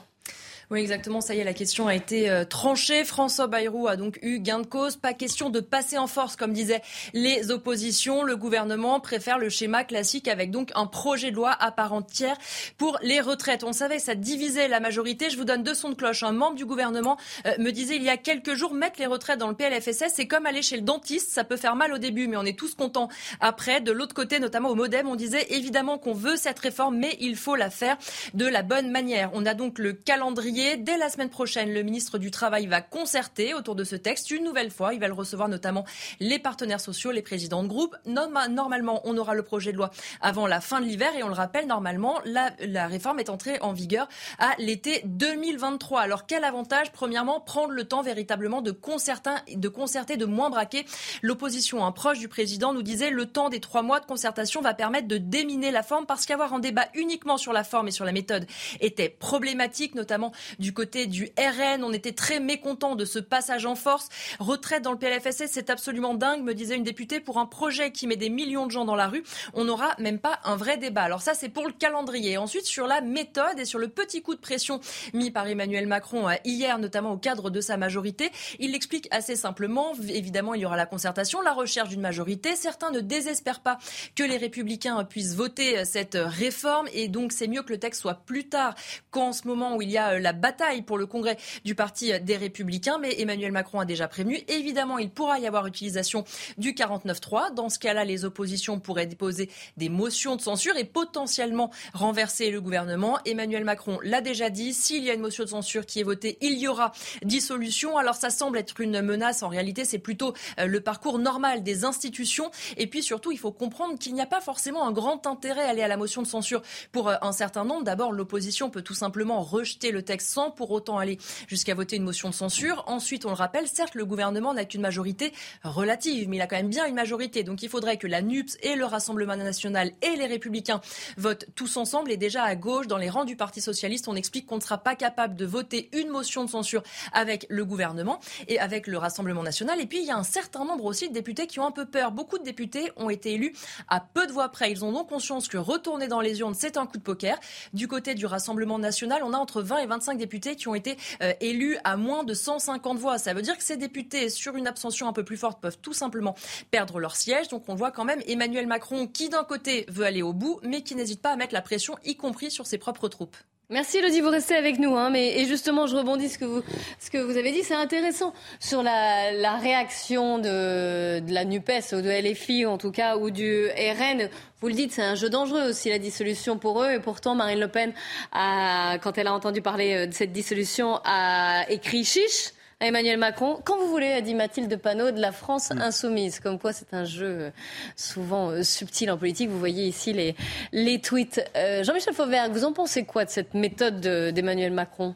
Oui, exactement. Ça y est, la question a été euh, tranchée. François Bayrou a donc eu gain de cause. Pas question de passer en force, comme disaient les oppositions. Le gouvernement préfère le schéma classique avec donc un projet de loi à part entière pour les retraites. On savait que ça divisait la majorité. Je vous donne deux sons de cloche. Un membre du gouvernement euh, me disait il y a quelques jours, mettre les retraites dans le PLFSS, c'est comme aller chez le dentiste. Ça peut faire mal au début, mais on est tous contents après. De l'autre côté, notamment au Modem, on disait évidemment qu'on veut cette réforme, mais il faut la faire de la bonne manière. On a donc le calendrier Dès la semaine prochaine, le ministre du Travail va concerter autour de ce texte. Une nouvelle fois, il va le recevoir notamment les partenaires sociaux, les présidents de groupe. Normalement, on aura le projet de loi avant la fin de l'hiver et on le rappelle, normalement, la, réforme est entrée en vigueur à l'été 2023. Alors quel avantage? Premièrement, prendre le temps véritablement de concerter, de, concerter, de moins braquer l'opposition. Un proche du président nous disait le temps des trois mois de concertation va permettre de déminer la forme parce qu'avoir un débat uniquement sur la forme et sur la méthode était problématique, notamment du côté du RN. On était très mécontents de ce passage en force. Retraite dans le PLFSS, c'est absolument dingue, me disait une députée, pour un projet qui met des millions de gens dans la rue. On n'aura même pas un vrai débat. Alors ça, c'est pour le calendrier. Ensuite, sur la méthode et sur le petit coup de pression mis par Emmanuel Macron euh, hier, notamment au cadre de sa majorité, il l'explique assez simplement. Évidemment, il y aura la concertation, la recherche d'une majorité. Certains ne désespèrent pas que les républicains puissent voter euh, cette réforme et donc c'est mieux que le texte soit plus tard qu'en ce moment où il y a euh, la bataille pour le congrès du Parti des Républicains. Mais Emmanuel Macron a déjà prévenu. Évidemment, il pourra y avoir utilisation du 49.3. Dans ce cas-là, les oppositions pourraient déposer des motions de censure et potentiellement renverser le gouvernement. Emmanuel Macron l'a déjà dit. S'il y a une motion de censure qui est votée, il y aura dissolution. Alors ça semble être une menace. En réalité, c'est plutôt euh, le parcours normal des institutions. Et puis surtout, il faut comprendre qu'il n'y a pas forcément un grand intérêt à aller à la motion de censure pour euh, un certain nombre. D'abord, l'opposition peut tout simplement rejeter le texte sans pour autant aller jusqu'à voter une motion de censure. Ensuite, on le rappelle, certes, le gouvernement n'a qu'une majorité relative, mais il a quand même bien une majorité. Donc il faudrait que la NUPS et le Rassemblement national et les Républicains votent tous ensemble. Et déjà à gauche, dans les rangs du Parti socialiste, on explique qu'on ne sera pas capable de voter une motion de censure avec le gouvernement et avec le Rassemblement national. Et puis il y a un certain nombre aussi de députés qui ont un peu peur. Beaucoup de députés ont été élus à peu de voix près. Ils ont donc conscience que retourner dans les urnes, c'est un coup de poker. Du côté du Rassemblement national, on a entre 20 et 25 députés qui ont été euh, élus à moins de 150 voix. Ça veut dire que ces députés, sur une abstention un peu plus forte, peuvent tout simplement perdre leur siège. Donc on voit quand même Emmanuel Macron qui d'un côté veut aller au bout, mais qui n'hésite pas à mettre la pression, y compris sur ses propres troupes. Merci Elodie, vous restez avec nous. Hein, mais, et justement, je rebondis ce que vous, ce que vous avez dit, c'est intéressant sur la, la réaction de, de, la NUPES ou de LFI en tout cas, ou du RN. Vous le dites, c'est un jeu dangereux aussi la dissolution pour eux. Et pourtant, Marine Le Pen, a, quand elle a entendu parler de cette dissolution, a écrit chiche Emmanuel Macron. Quand vous voulez, a dit Mathilde Panot, de la France mm. insoumise. Comme quoi, c'est un jeu euh, souvent euh, subtil en politique. Vous voyez ici les, les tweets. Euh, Jean-Michel Fauvert, vous en pensez quoi de cette méthode d'Emmanuel Macron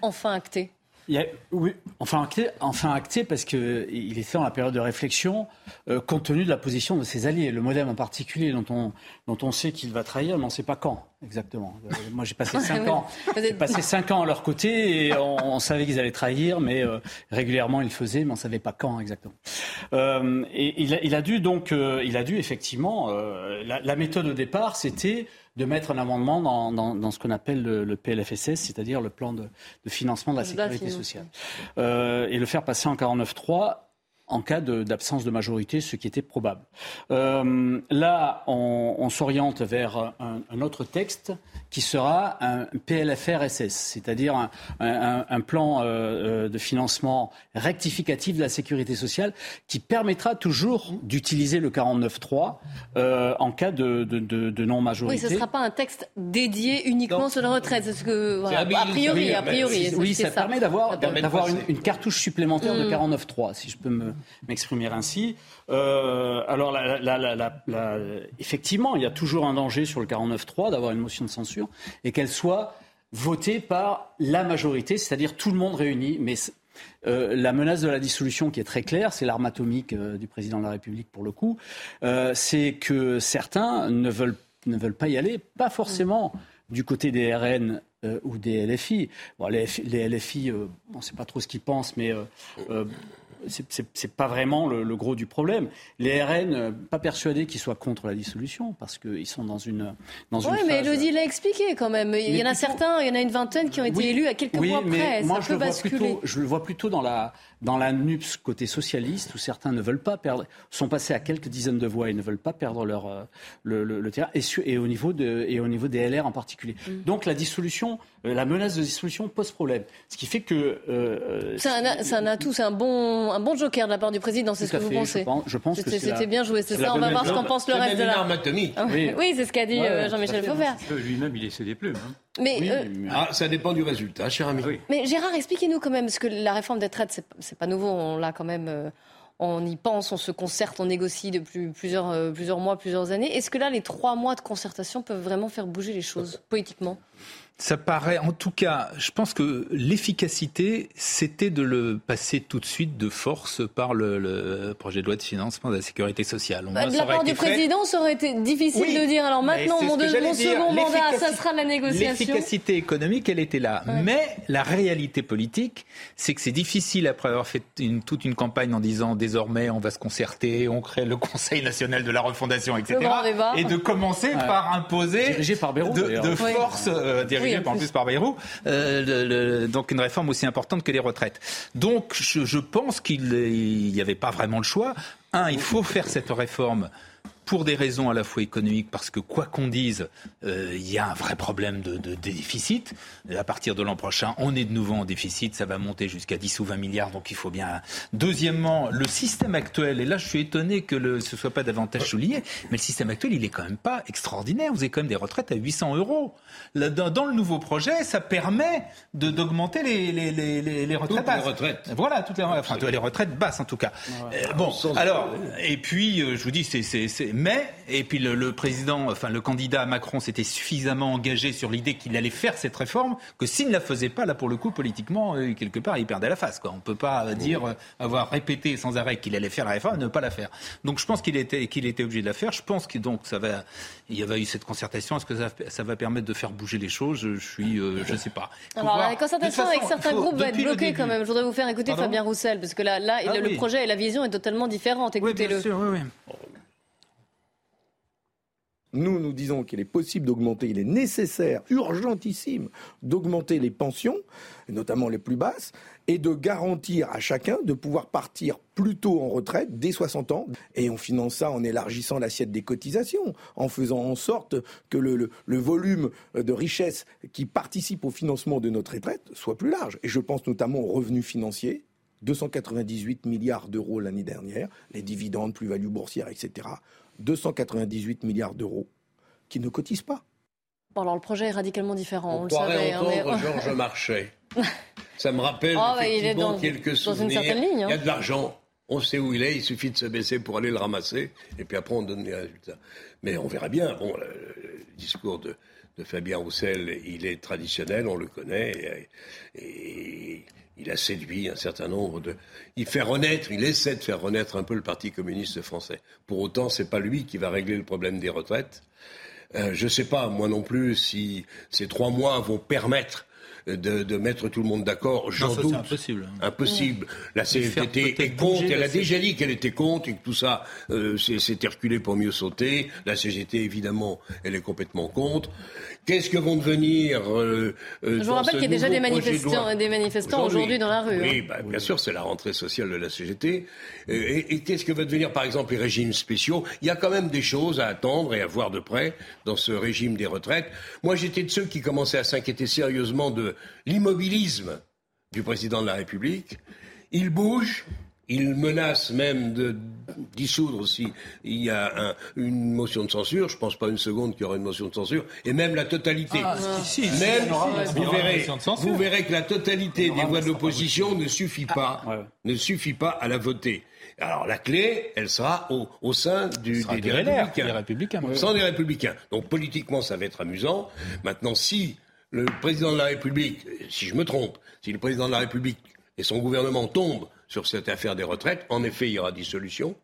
Enfin actée? Oui, enfin acté, enfin acté parce qu'il était dans la période de réflexion euh, compte tenu de la position de ses alliés. Le modem en particulier dont on, dont on sait qu'il va trahir, mais on ne sait pas quand exactement. Euh, moi j'ai passé [LAUGHS] cinq ans, j'ai passé cinq ans à leur côté et on, savait qu'ils allaient trahir, mais euh, régulièrement ils le faisaient, mais on ne savait pas quand exactement. et il a, il a, dû donc, il a dû effectivement, la, la méthode au départ c'était de mettre un amendement dans, dans, dans ce qu'on appelle le, le PLFSS, c'est-à-dire le plan de, de, financement de la sécurité sociale, euh, et le faire passer en 49.3 en cas d'absence de, majorité, ce qui était probable. Euh, là, on, on s'oriente vers un, un, autre texte qui sera un PLFRSS, c'est-à-dire un, un, un, plan euh, euh, de financement rectificatif de la sécurité sociale qui permettra toujours d'utiliser le 49.3 euh, en cas de, de, de non-majorité. Oui, ce ne sera pas un texte dédié uniquement sur la retraite. Ce que, voilà, a priori, a priori. Oui, ça, ça, permet d'avoir une, une, cartouche supplémentaire de 49.3, mm. si je peux m'exprimer ainsi. Euh, alors, effectivement, il y a toujours un danger sur le 49.3 d'avoir une motion de censure et qu'elle soit votée par la majorité, c'est-à-dire tout le monde réuni. Mais euh, la menace de la dissolution qui est très claire, c'est l'arme atomique euh, du président de la République pour le coup, c'est que certains ne veulent, ne veulent pas y aller, pas forcément du côté des RN ou des LFI. Bon, les LFI, on ne sait pas trop ce qu'ils pensent, mais c'est pas vraiment le, gros du problème. Les RN, euh, pas persuadés qu'ils soient contre la dissolution, parce qu'ils sont dans une dans Oui, mais Elodie l'a expliqué quand même. Il y en a certains, il y en a une vingtaine qui ont été élus à quelques mois près. Moi, je, le vois plutôt, je le vois plutôt dans la dans la NUPS côté socialiste, où certains ne veulent pas perdre, sont passés à quelques dizaines de voix et ne veulent pas perdre leur euh, le, le, terrain, et, et, au niveau de et au niveau des LR en particulier. Mm. Donc la dissolution, euh, la menace de dissolution pose problème. Ce qui fait que c'est un, un atout, c'est un bon un bon joker de la part du président, c'est ce que vous pensez Je pense, que c'était bien joué, c'est ça. On va voir ce qu'en pense le reste de la. Ah [LAUGHS] oui, c'est ce qu'a dit euh, Jean-Michel Fauvert. Lui-même, il essaie des plumes. Hein. Mais, euh, ah, ça dépend du résultat, cher ami. Mais Gérard, expliquez-nous quand même, parce que la réforme des traites, c'est pas nouveau, on l'a quand même. Euh, on y pense, on se concerte, on négocie depuis plusieurs, plusieurs mois, plusieurs années. Est-ce que là, les trois mois de concertation peuvent vraiment faire bouger les choses politiquement? Ça paraît, en tout cas, je pense que l'efficacité, c'était de le passer tout de suite de force par le, projet de loi de financement de la sécurité sociale. Bah, de la part du président, ça aurait été difficile de dire. Alors maintenant, mon, second mandat, ça sera la négociation. L'efficacité économique, elle était là. Mais la réalité politique, c'est que c'est difficile après avoir fait une, toute une campagne en disant désormais on va se concerter, on crée le Conseil national de la refondation, etc. Et de commencer par imposer dirigé par Bayrou, de, de force euh, en, plus. par Bayrou, euh, donc une réforme aussi importante que les retraites. Donc je, pense qu'il n'y avait pas vraiment le choix. Un, il faut faire cette réforme pour des raisons à la fois économiques, parce que quoi qu'on dise, euh, il y a un vrai problème de, déficit. À partir de l'an prochain, on est de nouveau en déficit, ça va monter jusqu'à 10 ou 20 milliards, donc il faut bien. Deuxièmement, le système actuel, et là je suis étonné que le, ce soit pas davantage souligné, mais le système actuel, il est quand même pas extraordinaire. Vous avez quand même des retraites à 800 euros. Là, dans, le nouveau projet, ça permet d'augmenter les, les, les, les, retraites. Toutes les retraites. Voilà, toutes les, enfin, les retraites basses en tout cas. Euh, bon, alors, et puis, euh, je vous dis, c'est mais, et puis le, président, enfin le candidat Macron s'était suffisamment engagé sur l'idée qu'il allait faire cette réforme que s'il ne la faisait pas, là pour le coup, politiquement, euh, quelque part, il perdait la face. Quoi. On ne peut pas dire euh, avoir répété sans arrêt qu'il allait faire la réforme et ne pas la faire. Donc je pense qu'il était, qu'il était obligé de la faire. Je pense que donc ça va, il y avait eu cette concertation. Est-ce que ça, va permettre de faire bouger les choses? Je suis, euh, je sais pas. [LAUGHS] Alors la concertation avec certains groupes va être bloquée quand même. Je voudrais vous faire écouter Fabien Roussel parce que là, là ah le, projet et la vision est totalement différente. Écoutez-le. Oui, oui, nous, nous disons qu'il est possible d'augmenter, il est nécessaire, urgentissime, d'augmenter les pensions, notamment les plus basses, et de garantir à chacun de pouvoir partir plus tôt en retraite, dès 60 ans. Et on finance ça en élargissant l'assiette des cotisations, en faisant en sorte que le, volume de richesse qui participe au financement de notre retraite soit plus large. Et je pense notamment aux revenus financiers, 298 milliards d'euros l'année dernière, les dividendes, plus-value boursière, etc. 298 milliards d'euros qui ne cotisent pas. Bon, alors le projet est radicalement différent, on, on le savait. Hein, entendre Georges [LAUGHS] Marchais. Ça me rappelle oh, effectivement dans, quelques souvenirs. Ligne, hein. Il y a de l'argent, on sait où il est, il suffit de se baisser pour aller le ramasser, et puis après on donne les résultats. Mais on verra bien. Bon, le, discours de, Fabien Roussel, il est traditionnel, on le connaît, et il a séduit un certain nombre de. Il fait renaître, il essaie de faire renaître un peu le Parti communiste français. Pour autant, c'est pas lui qui va régler le problème des retraites. Euh, je ne sais pas, moi non plus, si ces trois mois vont permettre de, mettre tout le monde d'accord. J'en doute. impossible. Impossible. La CGT est contre. Elle a déjà dit qu'elle était contre et que tout ça euh, s'est reculé pour mieux sauter. La CGT, évidemment, elle est complètement contre. Qu'est-ce que vont devenir euh, euh, Je vous rappelle qu'il y a déjà des manifestants, des manifestants aujourd'hui dans la rue. Oui, hein. bah, bien sûr, c'est la rentrée sociale de la CGT. Et, et qu'est-ce que va devenir, par exemple, les régimes spéciaux? Il y a quand même des choses à attendre et à voir de près dans ce régime des retraites. Moi, j'étais de ceux qui commençaient à s'inquiéter sérieusement de l'immobilisme du président de la République. Il bouge, il menace même de dissoudre s'il y a une motion de censure. Je ne pense pas une seconde qu'il y aura une motion de censure. Et même la totalité. Ah, même, vous, verrez, vous verrez que la totalité des voix de l'opposition ne suffit pas, ne suffit pas à la voter. Alors la clé, elle sera au, sein du, des, républicains. républicains Sans des républicains. Donc politiquement, ça va être amusant. Maintenant, si le président de la République, si je me trompe, si le président de la République et son gouvernement tombent sur cette affaire des retraites, en effet, il y aura dissolution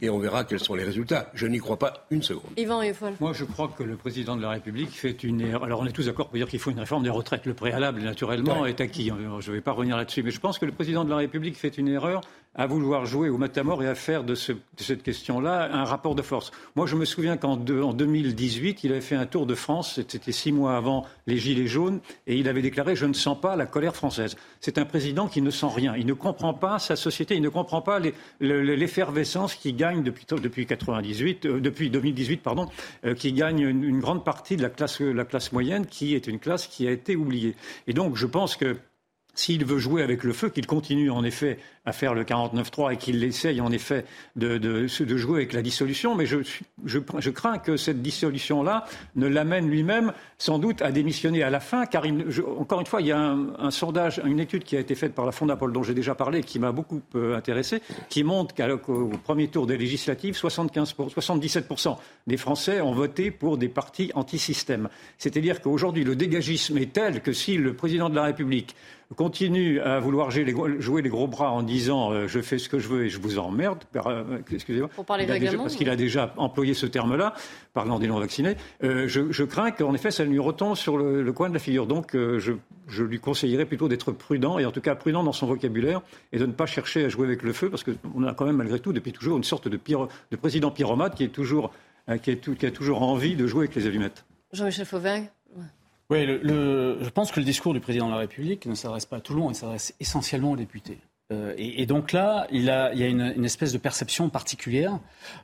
et on verra quels sont les résultats. Je n'y crois pas une seconde. Yvan Moi, je crois que le président de la République fait une erreur. Alors, on est tous d'accord pour dire qu'il faut une réforme des retraites. Le préalable, naturellement, est acquis. Je ne vais pas revenir là-dessus. Mais je pense que le président de la République fait une erreur à vouloir jouer au matamor et à faire de, cette question-là un rapport de force. Moi, je me souviens qu'en 2018, il avait fait un tour de France, c'était six mois avant les Gilets jaunes, et il avait déclaré Je ne sens pas la colère française. C'est un président qui ne sent rien. Il ne comprend pas sa société, il ne comprend pas l'effervescence qui gagne depuis, depuis, 98, euh, depuis 2018, pardon, euh, qui gagne une, grande partie de la classe moyenne, qui est une classe qui a été oubliée. Et donc, je pense que s'il veut jouer avec le feu, qu'il continue en effet à faire le 49-3 et qu'il essaye en effet de, jouer avec la dissolution, mais je, crains que cette dissolution-là ne l'amène lui-même sans doute à démissionner à la fin, car encore une fois, il y a un, sondage, une étude qui a été faite par la Fondapol dont j'ai déjà parlé, qui m'a beaucoup euh, intéressé, qui montre qu'au premier tour des législatives, 75 pour, 77% des Français ont voté pour des partis anti-système. C'est-à-dire qu'aujourd'hui, le dégagisme est tel que si le président de la République continue à vouloir jouer les gros bras en disant euh, je fais ce que je veux et je vous emmerde, euh, excusez-moi, parce qu'il a déjà employé ce terme-là, parlant des non-vaccinés, euh, je, je, crains qu'en effet ça lui retombe sur le, le, coin de la figure. Donc euh, je, je, lui conseillerais plutôt d'être prudent, et en tout cas prudent dans son vocabulaire, et de ne pas chercher à jouer avec le feu, parce qu'on a quand même malgré tout depuis toujours une sorte de, pyro, de président pyromate qui, est toujours, euh, qui, est, qui, a toujours envie de jouer avec les allumettes. Jean-Michel Fauvin oui, le, le, je pense que le discours du président de la République ne s'adresse pas à tout le monde, il s'adresse essentiellement aux députés. Euh, et, donc là, il, y a une, espèce de perception particulière.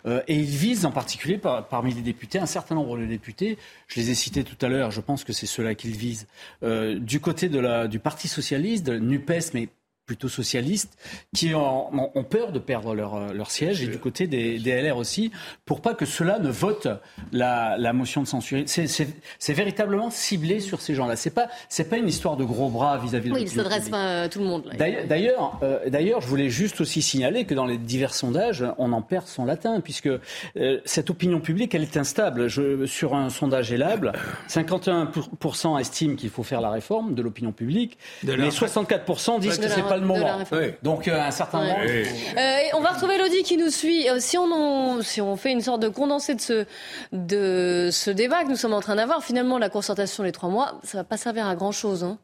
Euh, et il vise en particulier par, parmi les députés un certain nombre de députés. Je les ai cités tout à l'heure. Je pense que c'est ceux-là qu'il vise. Euh, du côté du Parti socialiste, de Nupes, mais plutôt socialistes, qui ont, ont, peur de perdre leur, leur siège, et du côté des, des, LR aussi, pour pas que cela ne vote la, la motion de censure. C'est véritablement ciblé sur ces gens-là. C'est pas c'est pas une histoire de gros bras vis-à-vis -vis oui, de. Oui, il s'adresse pas à tout le monde. D'ailleurs, euh, d'ailleurs, je voulais juste aussi signaler que dans les divers sondages, on en perd son latin, puisque euh, cette opinion publique, elle est instable. Je, sur un sondage élable, 51% estiment qu'il faut faire la réforme de l'opinion publique, mais 64% disent que c'est pas le moment. Oui. Donc euh, un certain moment. Oui. Euh, on va retrouver Elodie qui nous suit. Euh, si, on, si on fait une sorte de condensé de ce, de ce débat que nous sommes en train d'avoir, finalement la concertation les trois mois, ça va pas servir à grand chose. Hein.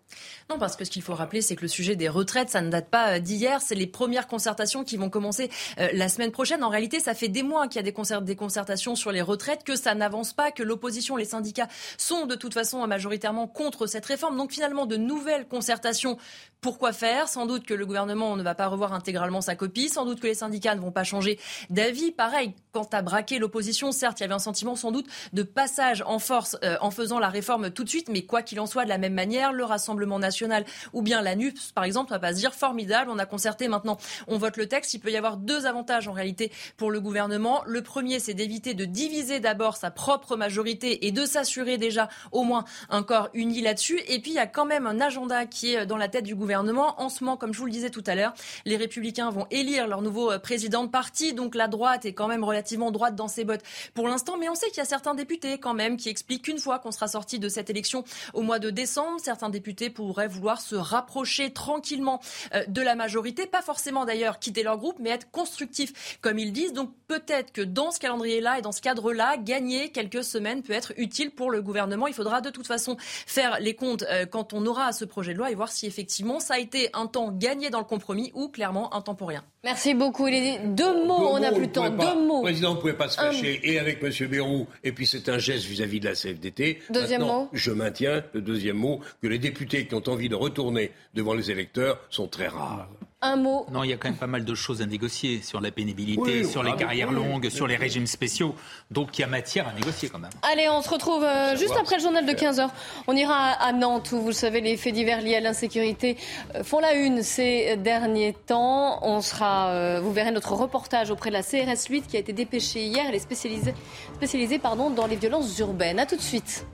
Non, parce que ce qu'il faut rappeler, c'est que le sujet des retraites, ça ne date pas d'hier. C'est les premières concertations qui vont commencer euh, la semaine prochaine. En réalité, ça fait des mois qu'il y a des, concert des concertations sur les retraites, que ça n'avance pas, que l'opposition, les syndicats sont de toute façon majoritairement contre cette réforme. Donc finalement, de nouvelles concertations. Pourquoi faire? Sans doute que le gouvernement ne va pas revoir intégralement sa copie. Sans doute que les syndicats ne vont pas changer d'avis. Pareil, quant à braquer l'opposition, certes, il y avait un sentiment sans doute de passage en force euh, en faisant la réforme tout de suite. Mais quoi qu'il en soit, de la même manière, le Rassemblement national ou bien la NUPS, par exemple, va pas se dire formidable, on a concerté maintenant, on vote le texte. Il peut y avoir deux avantages en réalité pour le gouvernement. Le premier, c'est d'éviter de diviser d'abord sa propre majorité et de s'assurer déjà au moins un corps uni là-dessus. Et puis, il y a quand même un agenda qui est dans la tête du gouvernement. En ce moment, comme je vous le disais tout à l'heure, les républicains vont élire leur nouveau président de parti. Donc la droite est quand même relativement droite dans ses bottes pour l'instant. Mais on sait qu'il y a certains députés quand même qui expliquent qu'une fois qu'on sera sorti de cette élection au mois de décembre, certains députés pourraient vouloir se rapprocher tranquillement de la majorité. Pas forcément d'ailleurs quitter leur groupe, mais être constructifs, comme ils disent. Donc peut-être que dans ce calendrier-là et dans ce cadre-là, gagner quelques semaines peut être utile pour le gouvernement. Il faudra de toute façon faire les comptes quand on aura ce projet de loi et voir si effectivement ça a été un temps gagné dans le compromis ou clairement un temps pour rien. Merci beaucoup. Il est deux mots, on n'a plus de temps. Pas, deux mots. Le président ne pouvait pas se fâcher un... et avec M. Bérou, et puis c'est un geste vis-à-vis -vis de la CFDT. Deuxième Maintenant, mot. Je maintiens le deuxième mot, que les députés qui ont envie de retourner devant les électeurs sont très rares. Un mot. Non, il y a quand même pas mal de choses à négocier sur la pénibilité, Oui, sur les carrières oui. longues, sur les régimes spéciaux. Donc il y a matière à négocier quand même. Allez, on se retrouve euh, juste après le journal de 15h. On ira à Nantes où, vous le savez, les faits divers liés à l'insécurité euh, font la une ces derniers temps. On sera, euh, vous verrez notre reportage auprès de la CRS 8 qui a été dépêchée hier. Elle est spécialisée, spécialisée pardon, dans les violences urbaines. À tout de suite.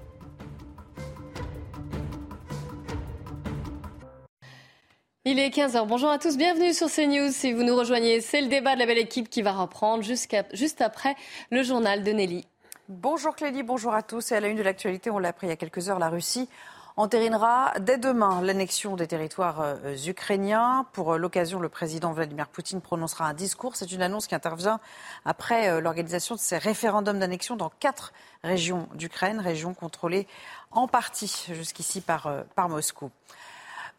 Il est 15h. Bonjour à tous. Bienvenue sur CNews. Si vous nous rejoignez, c'est le débat de la belle équipe qui va reprendre juste après le journal de Nelly. Bonjour Clélie, bonjour à tous. Et à la une de l'actualité, on l'a appris il y a quelques heures, la Russie entérinera dès demain l'annexion des territoires euh, ukrainiens. Pour euh, l'occasion, le président Vladimir Poutine prononcera un discours. C'est une annonce qui intervient après euh, l'organisation de ces référendums d'annexion dans quatre régions d'Ukraine, régions contrôlées en partie jusqu'ici par, par Moscou.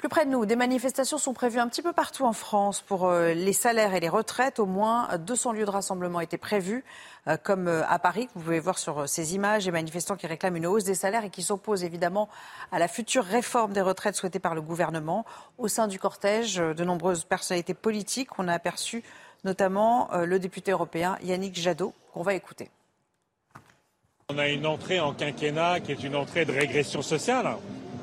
Plus près de nous, des manifestations sont prévues un petit peu partout en France pour euh, les salaires et les retraites. Au moins 200 lieux de rassemblement étaient prévus, euh, comme euh, à Paris, que vous pouvez voir sur ces images, des manifestants qui réclament une hausse des salaires et qui s'opposent évidemment à la future réforme des retraites souhaitée par le gouvernement. Au sein du cortège, de nombreuses personnalités politiques, on a aperçu notamment le député européen Yannick Jadot, qu'on va écouter. On a une entrée en quinquennat qui est une entrée de régression sociale.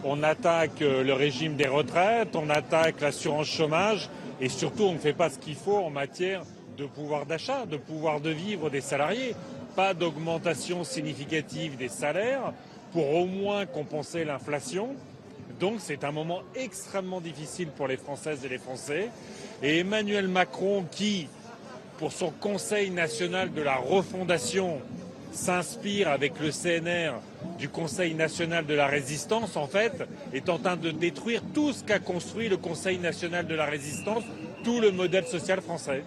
On attaque le régime des retraites, on attaque l'assurance chômage, Et surtout, on ne fait pas ce qu'il faut en matière de pouvoir d'achat, de pouvoir de vivre des salariés. Pas d'augmentation significative des salaires pour au moins compenser l'inflation. Donc c'est un moment extrêmement difficile pour les Françaises et les Français. Et Emmanuel Macron, qui, pour son Conseil national de la refondation, s'inspire avec le CNR du Conseil national de la résistance, en fait, est en train de détruire tout ce qu'a construit le Conseil national de la résistance, tout le modèle social français.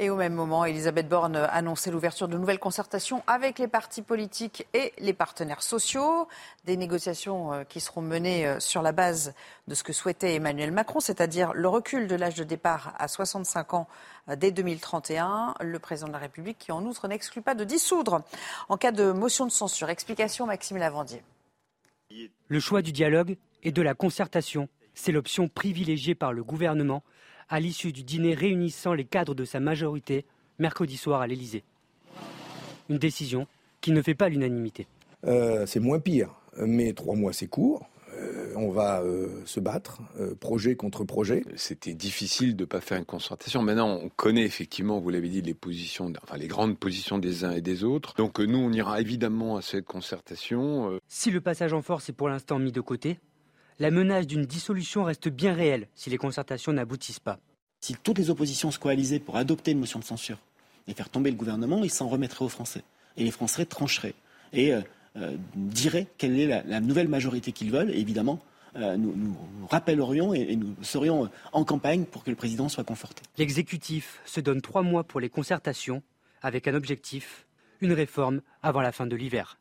Et au même moment, Elisabeth Borne annonçait l'ouverture de nouvelles concertations avec les partis politiques et les partenaires sociaux. Des négociations euh, qui seront menées euh, sur la base de ce que souhaitait Emmanuel Macron, c'est-à-dire le recul de l'âge de départ à 65 ans euh, dès 2031. Le président de la République qui, en outre, n'exclut pas de dissoudre en cas de motion de censure. Explication Maxime Lavandier. Le choix du dialogue et de la concertation, c'est l'option privilégiée par le gouvernement à l'issue du dîner réunissant les cadres de sa majorité mercredi soir à l'Élysée. Une décision qui ne fait pas l'unanimité. Euh, c'est moins pire, mais trois mois c'est court. Euh, on va euh, se battre, projet contre projet. C'était difficile de ne pas faire une concertation. Maintenant, on connaît effectivement, vous l'avez dit, les positions, enfin les grandes positions des uns et des autres. Donc nous, on ira évidemment à cette concertation. Si le passage en force est pour l'instant mis de côté, la menace d'une dissolution reste bien réelle si les concertations n'aboutissent pas. Si toutes les oppositions se coalisaient pour adopter une motion de censure et faire tomber le gouvernement, ils s'en remettraient aux Français. Et les Français trancheraient et euh, euh, diraient quelle est la, nouvelle majorité qu'ils veulent. Et évidemment, euh, nous, nous, rappellerions et, et, nous serions en campagne pour que le président soit conforté. L'exécutif se donne trois mois pour les concertations avec un objectif, une réforme avant la fin de l'hiver.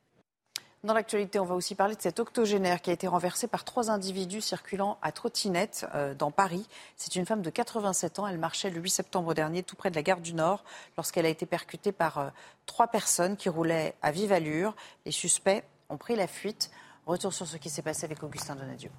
Dans l'actualité, on va aussi parler de cet octogénaire qui a été renversé par trois individus circulant à trottinette euh, dans Paris. C'est une femme de 87 ans. Elle marchait le 8 septembre dernier tout près de la gare du Nord lorsqu'elle a été percutée par euh, trois personnes qui roulaient à vive allure. Les suspects ont pris la fuite. Retour sur ce qui s'est passé avec Augustin Donadieu.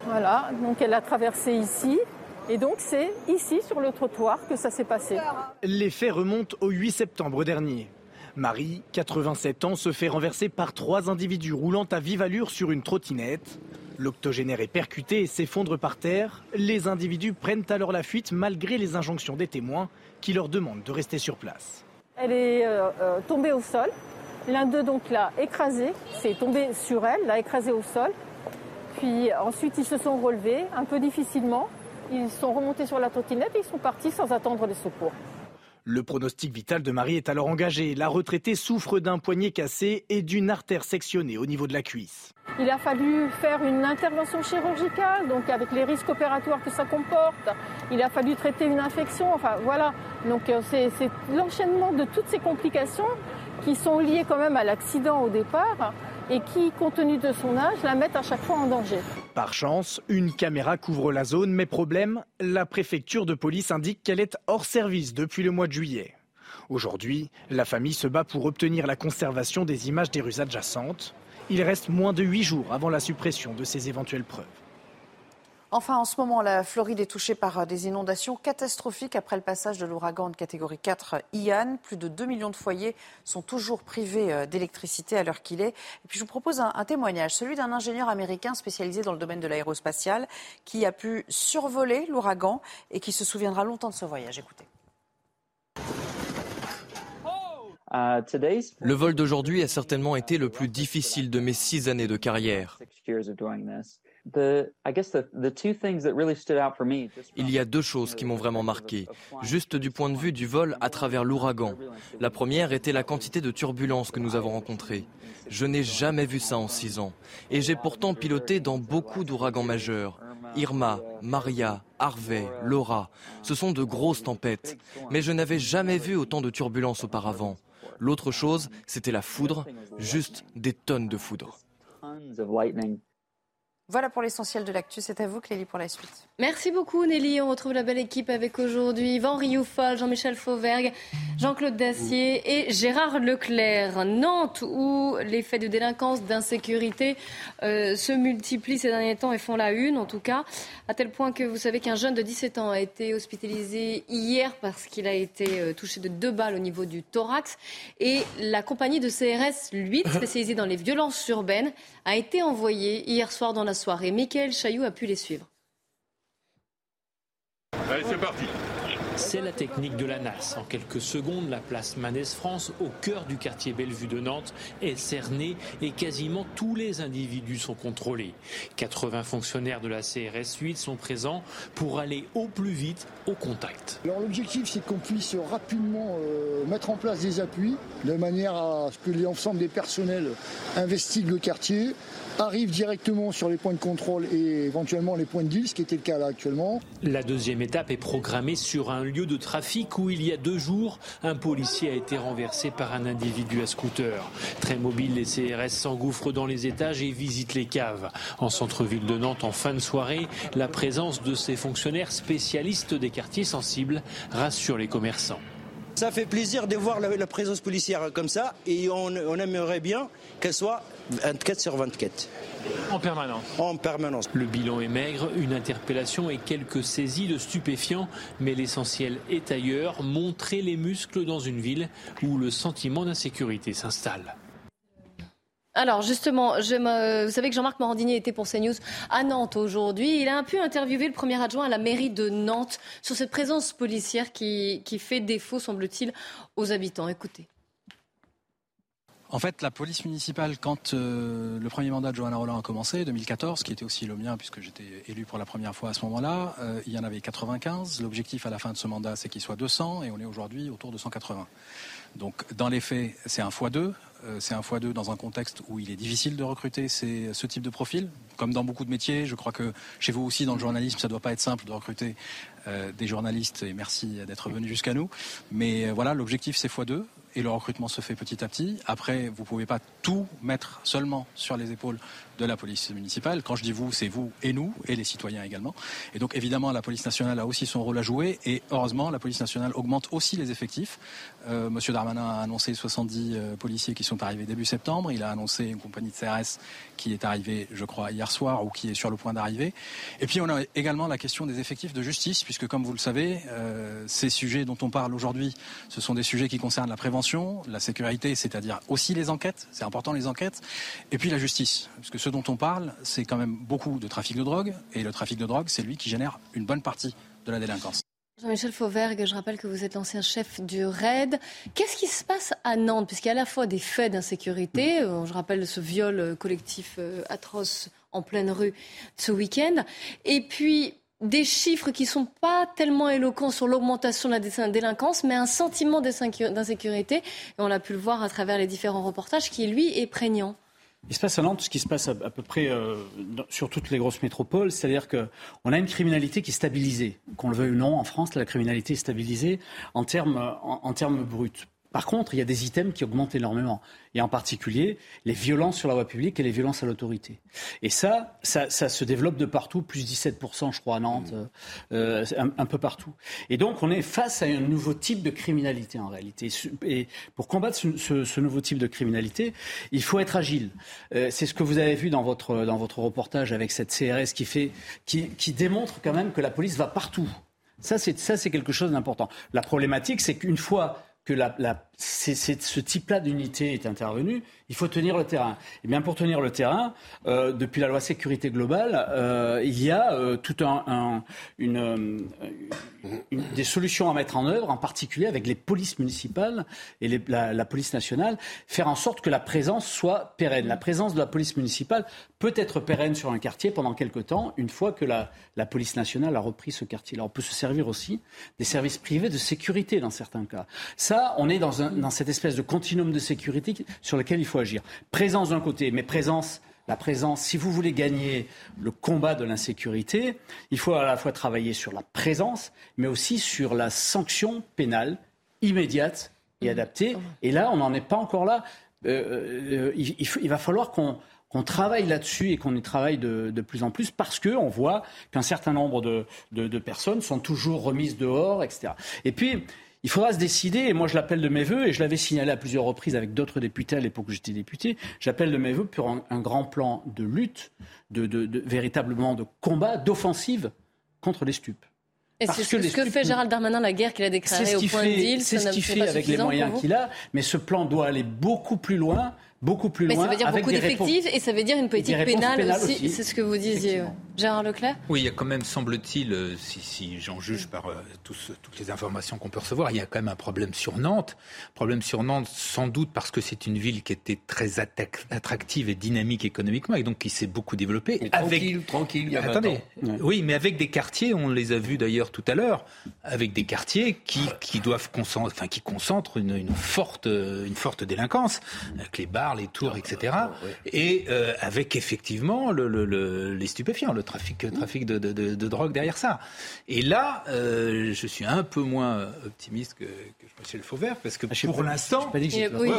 Voilà, donc elle a traversé ici. Et donc c'est ici sur le trottoir que ça s'est passé. Les faits remontent au 8 septembre dernier. Marie, 87 ans, se fait renverser par trois individus roulant à vive allure sur une trottinette. L'octogénaire est percuté et s'effondre par terre. Les individus prennent alors la fuite malgré les injonctions des témoins qui leur demandent de rester sur place. Elle est euh, euh, tombée au sol. L'un d'eux donc l'a écrasée, c'est tombé sur elle, l'a écrasée au sol. Puis ensuite ils se sont relevés un peu difficilement. Ils sont remontés sur la trottinette et ils sont partis sans attendre les secours. Le pronostic vital de Marie est alors engagé. La retraitée souffre d'un poignet cassé et d'une artère sectionnée au niveau de la cuisse. Il a fallu faire une intervention chirurgicale, donc avec les risques opératoires que ça comporte. Il a fallu traiter une infection. Enfin voilà. Donc euh, c'est l'enchaînement de toutes ces complications qui sont liées quand même à l'accident au départ et qui, compte tenu de son âge, la mettent à chaque fois en danger. Par chance, une caméra couvre la zone, mais problème, la préfecture de police indique qu'elle est hors service depuis le mois de juillet. Aujourd'hui, la famille se bat pour obtenir la conservation des images des rues adjacentes. Il reste moins de huit jours avant la suppression de ces éventuelles preuves. Enfin, en ce moment, la Floride est touchée par euh, des inondations catastrophiques après le passage de l'ouragan de catégorie 4 Ian. Plus de 2 millions de foyers sont toujours privés euh, d'électricité à l'heure qu'il est. Et puis, je vous propose un, un témoignage, celui d'un ingénieur américain spécialisé dans le domaine de l'aérospatial qui a pu survoler l'ouragan et qui se souviendra longtemps de ce voyage. Écoutez. Le vol d'aujourd'hui a certainement été le plus difficile de mes six années de carrière. Il y a deux choses qui m'ont vraiment marqué, juste du point de vue du vol à travers l'ouragan. La première était la quantité de turbulences que nous avons rencontrées. Je n'ai jamais vu ça en six ans. Et j'ai pourtant piloté dans beaucoup d'ouragans majeurs. Irma, Maria, Harvey, Laura, ce sont de grosses tempêtes. Mais je n'avais jamais vu autant de turbulences auparavant. L'autre chose, c'était la foudre, juste des tonnes de foudre. Voilà pour l'essentiel de l'actu. C'est à vous, Clélie, pour la suite. Merci beaucoup, Nelly. On retrouve la belle équipe avec aujourd'hui Yvan Rioufol, Jean-Michel Fauvergue, Jean-Claude Dacier et Gérard Leclerc. Nantes, où les faits de délinquance, d'insécurité euh, se multiplient ces derniers temps et font la une, en tout cas, à tel point que vous savez qu'un jeune de 17 ans a été hospitalisé hier parce qu'il a été euh, touché de deux balles au niveau du thorax. Et la compagnie de CRS 8, [COUGHS] spécialisée dans les violences urbaines, a été envoyée hier soir dans la soirée. Michael Chailloux a pu les suivre. Allez, c'est parti. C'est la technique de la NAS. En quelques secondes, la place Manès France, au cœur du quartier Bellevue de Nantes, est cernée et quasiment tous les individus sont contrôlés. 80 fonctionnaires de la CRS 8 sont présents pour aller au plus vite au contact. Alors l'objectif, c'est qu'on puisse rapidement euh, mettre en place des appuis de manière à ce que l'ensemble des personnels investiguent le quartier, arrivent directement sur les points de contrôle et éventuellement les points de deal, ce qui était le cas là actuellement. La deuxième étape est programmée sur un lieu de trafic où il y a deux jours, un policier a été renversé par un individu à scooter. Très mobile, les CRS s'engouffrent dans les étages et visitent les caves. En centre-ville de Nantes, en fin de soirée, la présence de ces fonctionnaires spécialistes des quartiers sensibles rassure les commerçants. Ça fait plaisir de voir la, présence policière comme ça et on, on aimerait bien qu'elle soit 24 sur 24. En permanence En permanence. Le bilan est maigre, une interpellation et quelques saisies de stupéfiants, mais l'essentiel est ailleurs, montrer les muscles dans une ville où le sentiment d'insécurité s'installe. Alors justement, vous savez que Jean-Marc Morandini était pour CNews à Nantes aujourd'hui. Il a un peu interviewé le premier adjoint à la mairie de Nantes sur cette présence policière qui, qui fait défaut, semble-t-il, aux habitants. Écoutez. En fait, la police municipale, quand euh, le premier mandat de Johanna Roland a commencé, 2014, qui était aussi le mien puisque j'étais élu pour la première fois à ce moment-là, euh, il y en avait 95. L'objectif à la fin de ce mandat, c'est qu'il soit 200 et on est aujourd'hui autour de 180. Donc, dans les faits, c'est un x2. Euh, c'est un x2 dans un contexte où il est difficile de recruter ce type de profil. Comme dans beaucoup de métiers, je crois que chez vous aussi, dans le journalisme, ça ne doit pas être simple de recruter des journalistes. Et merci d'être venu jusqu'à nous. Mais voilà, l'objectif, c'est x2 et le recrutement se fait petit à petit. Après, vous ne pouvez pas tout mettre seulement sur les épaules de la police municipale. Quand je dis vous, c'est vous et nous, et les citoyens également. Et donc évidemment, la police nationale a aussi son rôle à jouer, et heureusement, la police nationale augmente aussi les effectifs. Euh, Monsieur Darmanin a annoncé 70 euh, policiers qui sont arrivés début septembre. Il a annoncé une compagnie de CRS qui est arrivée, je crois, hier soir, ou qui est sur le point d'arriver. Et puis on a également la question des effectifs de justice, puisque comme vous le savez, euh, ces sujets dont on parle aujourd'hui, ce sont des sujets qui concernent la prévention, la sécurité, c'est-à-dire aussi les enquêtes, c'est important les enquêtes, et puis la justice, parce que ce dont on parle, c'est quand même beaucoup de trafic de drogue, et le trafic de drogue, c'est lui qui génère une bonne partie de la délinquance. Jean-Michel Fauvergue, je rappelle que vous êtes l'ancien chef du RAID. Qu'est-ce qui se passe à Nantes? Puisqu'il y a à la fois des faits d'insécurité, je rappelle ce viol euh, collectif euh, atroce en pleine rue ce week-end, et puis des chiffres qui ne sont pas tellement éloquents sur l'augmentation de la délinquance, mais un sentiment d'insécurité, et on a pu le voir à travers les différents reportages, qui lui est prégnant. Il se passe à Nantes ce qui se passe à, peu près euh, sur toutes les grosses métropoles, c'est-à-dire qu'on a une criminalité qui est stabilisée. Qu'on le veuille ou non, en France, la criminalité est stabilisée en termes, en termes bruts. Par contre, il y a des items qui augmentent énormément, et en particulier les violences sur la voie publique et les violences à l'autorité. Et ça, ça, se développe de partout, plus 17%, je crois, à Nantes, mmh. euh, un, peu partout. Et donc, on est face à un nouveau type de criminalité, en réalité. Et pour combattre ce, nouveau type de criminalité, il faut être agile. Euh, c'est ce que vous avez vu dans votre, dans votre reportage avec cette CRS qui, fait, qui, qui démontre quand même que la police va partout. Ça, c'est quelque chose d'important. La problématique, c'est qu'une fois que la, la, ce type-là d'unité est intervenu, il faut tenir le terrain. Et bien pour tenir le terrain, euh, depuis la loi sécurité globale, euh, il y a euh, tout un, un une, euh, une, des solutions à mettre en œuvre, en particulier avec les polices municipales et la, la, police nationale, faire en sorte que la présence soit pérenne. La présence de la police municipale peut être pérenne sur un quartier pendant quelque temps, une fois que la, la police nationale a repris ce quartier-là. On peut se servir aussi des services privés de sécurité dans certains cas. Ça, on est dans, un, dans cette espèce de continuum de sécurité sur lequel il faut agir. Présence d'un côté, mais présence la présence, si vous voulez gagner le combat de l'insécurité, il faut à la fois travailler sur la présence, mais aussi sur la sanction pénale immédiate et adaptée. Et là, on n'en est pas encore là. Euh, euh, il, il, va falloir qu'on qu'on travaille là-dessus et qu'on y travaille de, de, plus en plus parce qu'on voit qu'un certain nombre de, de, de, personnes sont toujours remises dehors, etc. Et puis, il faudra se décider, et moi je l'appelle de mes voeux, et je l'avais signalé à plusieurs reprises avec d'autres députés à l'époque où j'étais député, j'appelle de mes voeux pour un, grand plan de lutte, de, de, de véritablement de combat, d'offensive contre les stupes. Et c'est ce, que, fait Gérald Darmanin, la guerre qu'il a déclarée au point de deal. C'est ce qu'il fait avec les moyens qu'il a, mais ce plan doit aller beaucoup plus loin beaucoup plus loin. Mais ça veut dire avec beaucoup d'effectifs et ça veut dire une politique pénale, aussi. aussi. C'est ce que vous disiez, Gérard Leclerc? Oui, il y a quand même, semble-t-il, euh, si, si j'en juge par euh, tous- toutes les informations qu'on peut recevoir, il y a quand même un problème sur Nantes. Problème sur Nantes, sans doute parce que c'est une ville qui était très attractive et dynamique économiquement et donc qui s'est beaucoup développée. Mais tranquille, tranquille, il y a 20 Attendez, ans. oui, mais avec des quartiers, on les a vus d'ailleurs tout à l'heure, avec des quartiers qui, qui doivent concentrer, enfin qui concentrent une, une forte, euh, une forte délinquance, avec les bars, les tours, etc. Et euh, avec effectivement le, le- le- les stupéfiants, le trafic, trafic de, de- de- de drogue derrière ça. Et là, euh, je suis un peu moins optimiste que, que M. Fauvert, parce que pour l'instant, j'étais Oui,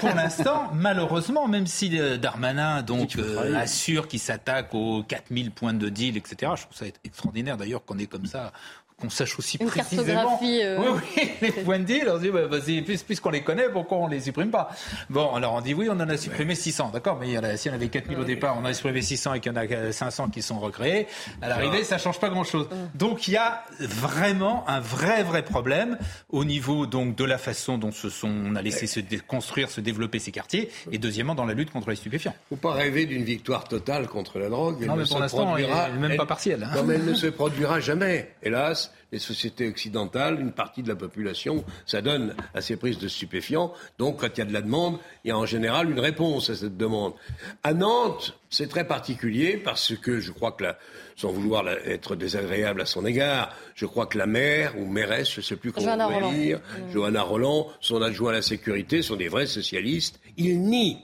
pour l'instant, malheureusement, même si euh, Darmanin donc euh, assure qu'il s'attaque aux 4000 points de deal, etc. Je trouve ça extraordinaire d'ailleurs qu'on est comme ça. Qu'on sache aussi Une précisément euh, oui, oui, [LAUGHS] les points de deal. On se dit, bah, vas-y, puis- puisqu'on les connaît, pourquoi on les supprime pas? Bon, alors on dit oui, on en a supprimé 600, d'accord, mais il y en a, si on avait 4000 au départ, on en a supprimé 600 et qu'il y en a euh, 500 qui sont recréés, à l'arrivée, ça change pas grand-chose. Donc il y a vraiment un vrai, vrai problème au niveau donc de la façon dont se sont, on a laissé se construire, se développer ces quartiers, et deuxièmement dans la lutte contre les stupéfiants. faut pas rêver d'une victoire totale contre la drogue. Elle Non, ne mais pour se l'instant, produira- elle est même pas partielle, hein. Non, mais elle ne se produira jamais. Hélas, les sociétés occidentales, une partie de la population, ça donne à ces prises de stupéfiants. Donc, quand il y a de la demande, il y a en général une réponse à cette demande. À Nantes, c'est très particulier parce que je crois que, la, sans vouloir être désagréable à son égard, je crois que la maire ou mairesse, je ne sais plus comment on Roland. dire, Johanna Roland, son adjoint à la sécurité, sont des vrais socialistes. Ils nient.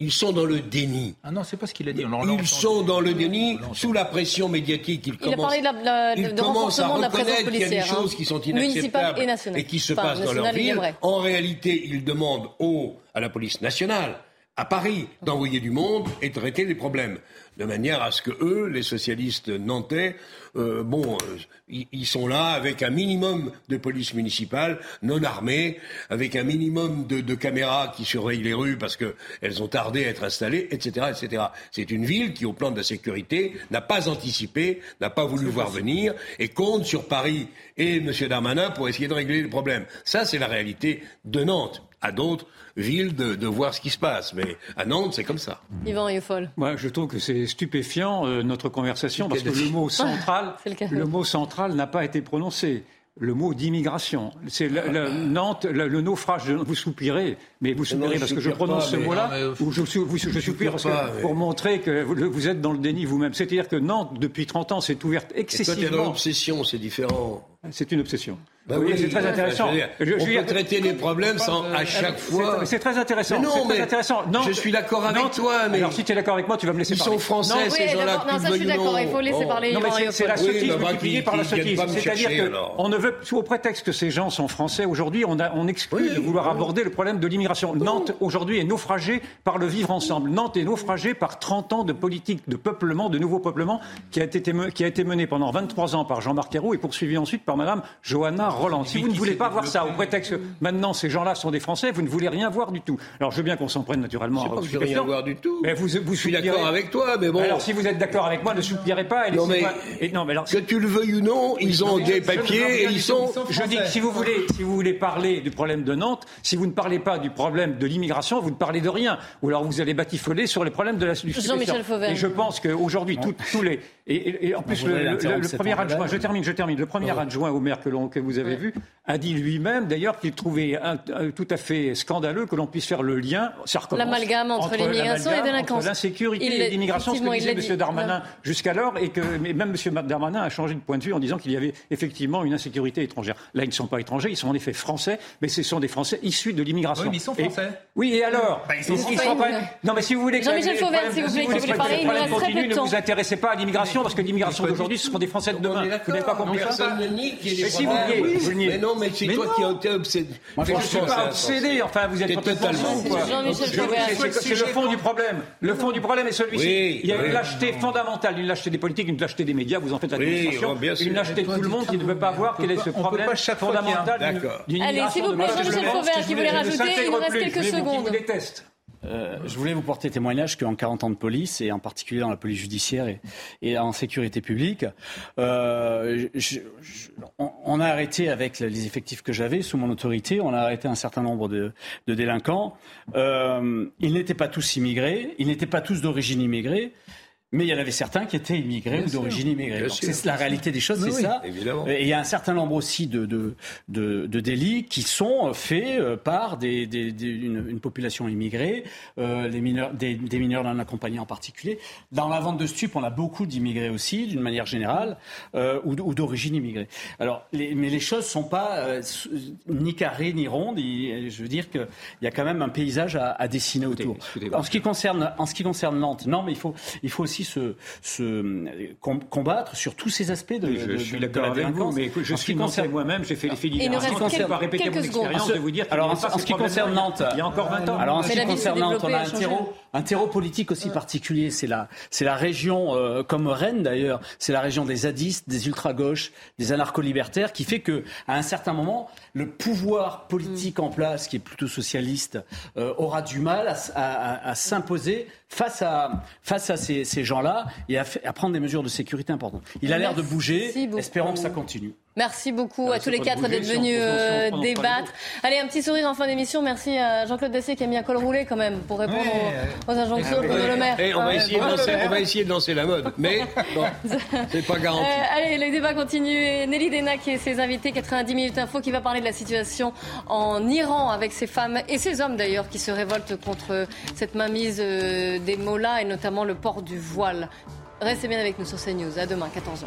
Ils sont dans le déni. Ah non, c'est pas ce qu'il a dit. On Ils sont dans le déni, sous la pression médiatique. Ils Il a commencent, parlé de, la, la- ils de commencent à reconnaître qu'il y a des hein. choses qui sont inacceptables et et qui se Enfin, passent dans leur ville. En réalité, ils demandent au, à la police nationale, à Paris, d'envoyer du monde et de traiter les problèmes. De manière à ce que eux, les socialistes nantais, euh, bon, euh, ils, sont là avec un minimum de police municipale, non armée, avec un minimum de, de caméras qui surveillent les rues parce qu'elles ont tardé à être installées, etc., etc. C'est une ville qui, au plan de la sécurité, n'a pas anticipé, n'a pas voulu voir venir et compte sur Paris et M. Darmanin pour essayer de régler le problème. Ça, c'est la réalité de Nantes. À d'autres villes de, de voir ce qui se passe, mais à Nantes, c'est comme ça. Yvan Yoffol. Moi, je trouve que c'est stupéfiant euh, notre conversation parce que le mot [LAUGHS] central, C'est le mot central n'a pas été prononcé. Le mot d'immigration, c'est le, le- Nantes, le, le naufrage. de- Vous soupirez, mais vous soupirez parce que je prononce pas, ce mot-là, ou je, soupire parce que, pas, mais- pour montrer que vous, êtes dans le déni vous-même. C'est-à-dire que Nantes, depuis 30 ans, s'est ouverte Et toi, t'es dans excessivement. l'obsession, c'est différent. C'est une obsession. Bah voyez, oui, c'est très enfin, intéressant. je veux dire, Je- je on veux peut dire- traiter les problèmes sans à chaque fois. C'est- très intéressant. Mais non, c'est très mais intéressant. je suis d'accord avec toi, mais- alors si tu es d'accord avec moi, tu vas me laisser Ils parler. sont français, Non, ces Oui, gens-là, non, ça, je suis d'accord, non. il faut laisser Bon. parler Non, mais c'est- la Yoffol. Oui, sottise bah, bah, multipliée qui- par la sottise. C'est-à-dire chercher, que alors. on ne veut, sous- au prétexte que ces gens sont français aujourd'hui, on, a- on exclut de vouloir aborder le problème de l'immigration. Nantes aujourd'hui est naufragée par le vivre ensemble. Nantes est naufragée par 30 ans de politique de peuplement, de nouveau peuplement, qui a été, qui a été menée pendant 23 ans par Jean-Marc Ayrault et poursuivi ensuite par Madame Johanna Roland. Si vous ne voulez pas voir ça, au prétexte que maintenant ces gens-là sont des Français, vous ne voulez rien voir du tout. Alors je veux bien qu'on s'en prenne naturellement Je je veux rien voir du tout. Mais vous, vous Je suis d'accord avec toi, mais bon. Alors si vous êtes d'accord avec moi, ne soupirez pas. et Non, mais- laissez-moi- et non, mais alors, Que tu le veuilles ou non, ils ont des papiers et ils sont. je dis que si vous voulez, si vous voulez parler du problème de Nantes, si vous ne parlez pas du problème de l'immigration, vous ne parlez de rien. Ou alors vous allez batifoler sur les problèmes de la. Fauvergue. Et je pense qu'aujourd'hui, tous les et, et- et en plus voudrait le, premier adjoint, je termine, je termine. Le premier adjoint au maire que, l'on- que vous avez vu a dit lui-même d'ailleurs qu'il trouvait un- un- tout à fait scandaleux que l'on puisse faire le lien, ça recommence, L'amalgame entre l'immigration et délinquance. l'insécurité et l'immigration, ce que disait M. Darmanin jusqu'alors, et que mais même M. Darmanin a changé de point de vue en disant qu'il y avait effectivement une insécurité étrangère. Là, ils ne sont pas étrangers, ils sont en effet français, mais ce sont des Français issus de l'immigration. Oui, mais ils sont Et- français. oui, et alors Bah, ils sont Ils- ils français. sont pas- Non, mais si vous voulez que Jean-Michel vous plaît, si voulait souhaitez que parler, les il nous reste très peu ne vous intéressez pas à l'immigration, parce que l'immigration d'aujourd'hui, ce seront des Français de demain. Vous n'avez pas compris ça Mais si vous vous. Mais non, mais c'est toi non. qui as été obsédé. Mais je ne suis pas obsédé, enfin vous êtes totalement- c'est- le fond du problème. Le fond du problème est celui-ci. Il y a une lâcheté fondamentale, une lâcheté des politiques, une lâcheté des médias, vous en faites la Oui, démonstration, oh, une lâcheté de tout le monde qui ne veut pas voir quel est ce peut problème fondamental d'une- Allez, s'il vous plaît. Jean-Michel que qui voulait rajouter, il nous reste quelques secondes. Euh, je voulais vous porter témoignage qu'en 40 ans de police, et en particulier dans la police judiciaire et, en sécurité publique, euh, on, a arrêté avec les effectifs que j'avais sous mon autorité, on a arrêté un certain nombre de, délinquants. Euh, ils n'étaient pas tous immigrés, ils n'étaient pas tous d'origine immigrée. Mais il y en avait certains qui étaient immigrés ou d'origine immigrée. C'est la réalité des choses, c'est ça. Et il y a un certain nombre aussi de, de, de, délits qui sont faits euh, par des, des, une, population immigrée, euh, les mineurs, des, mineurs non accompagnés en particulier. Dans la vente de stupes, on a beaucoup d'immigrés aussi, d'une manière générale, euh, ou, d'origine immigrée. Alors, les, mais les choses sont pas euh, ni carrées ni rondes. je veux dire qu'il y a quand même un paysage à, à dessiner autour. En ce qui concerne, en ce qui concerne Nantes, non, mais il faut, il faut aussi se, combattre sur tous ces aspects de, je, suis d'accord avec vous, mais je suis concerne... moi-même, j'ai fait les filières. Je ne vais pas répéter mon expérience de vous dire alors en, ce qui concerne Nantes, il y a encore 20 ans. Alors en ce qui concerne Nantes, on a un terreau, un terreau politique aussi particulier. C'est la, c'est la région, euh, comme Rennes d'ailleurs, c'est la région des zadistes, des ultra-gauches, des anarcho-libertaires, qui fait que à un certain moment, le pouvoir politique en place, qui est plutôt socialiste, euh, aura du mal à, s'imposer face à, face à ces, ces gens-là et à, prendre des mesures de sécurité importantes. Il a l'air de bouger. Espérons que ça continue. Merci beaucoup à tous les quatre d'être venus euh, débattre. Allez, un petit sourire en fin d'émission. Merci à Jean-Claude Dessé qui a mis un col roulé quand même pour répondre aux, injonctions de Bruno Le Maire. on, va essayer de lancer, la mode, mais bon, [LAUGHS] c'est pas garanti. Euh, allez, le débat continue. Nelly Dena qui est ses invités, 90 minutes info, qui va parler de la situation en Iran avec ces femmes et ces hommes d'ailleurs qui se révoltent contre cette mainmise euh, des mollahs et notamment le port du voile. Restez bien avec nous sur CNews. À demain, 14h.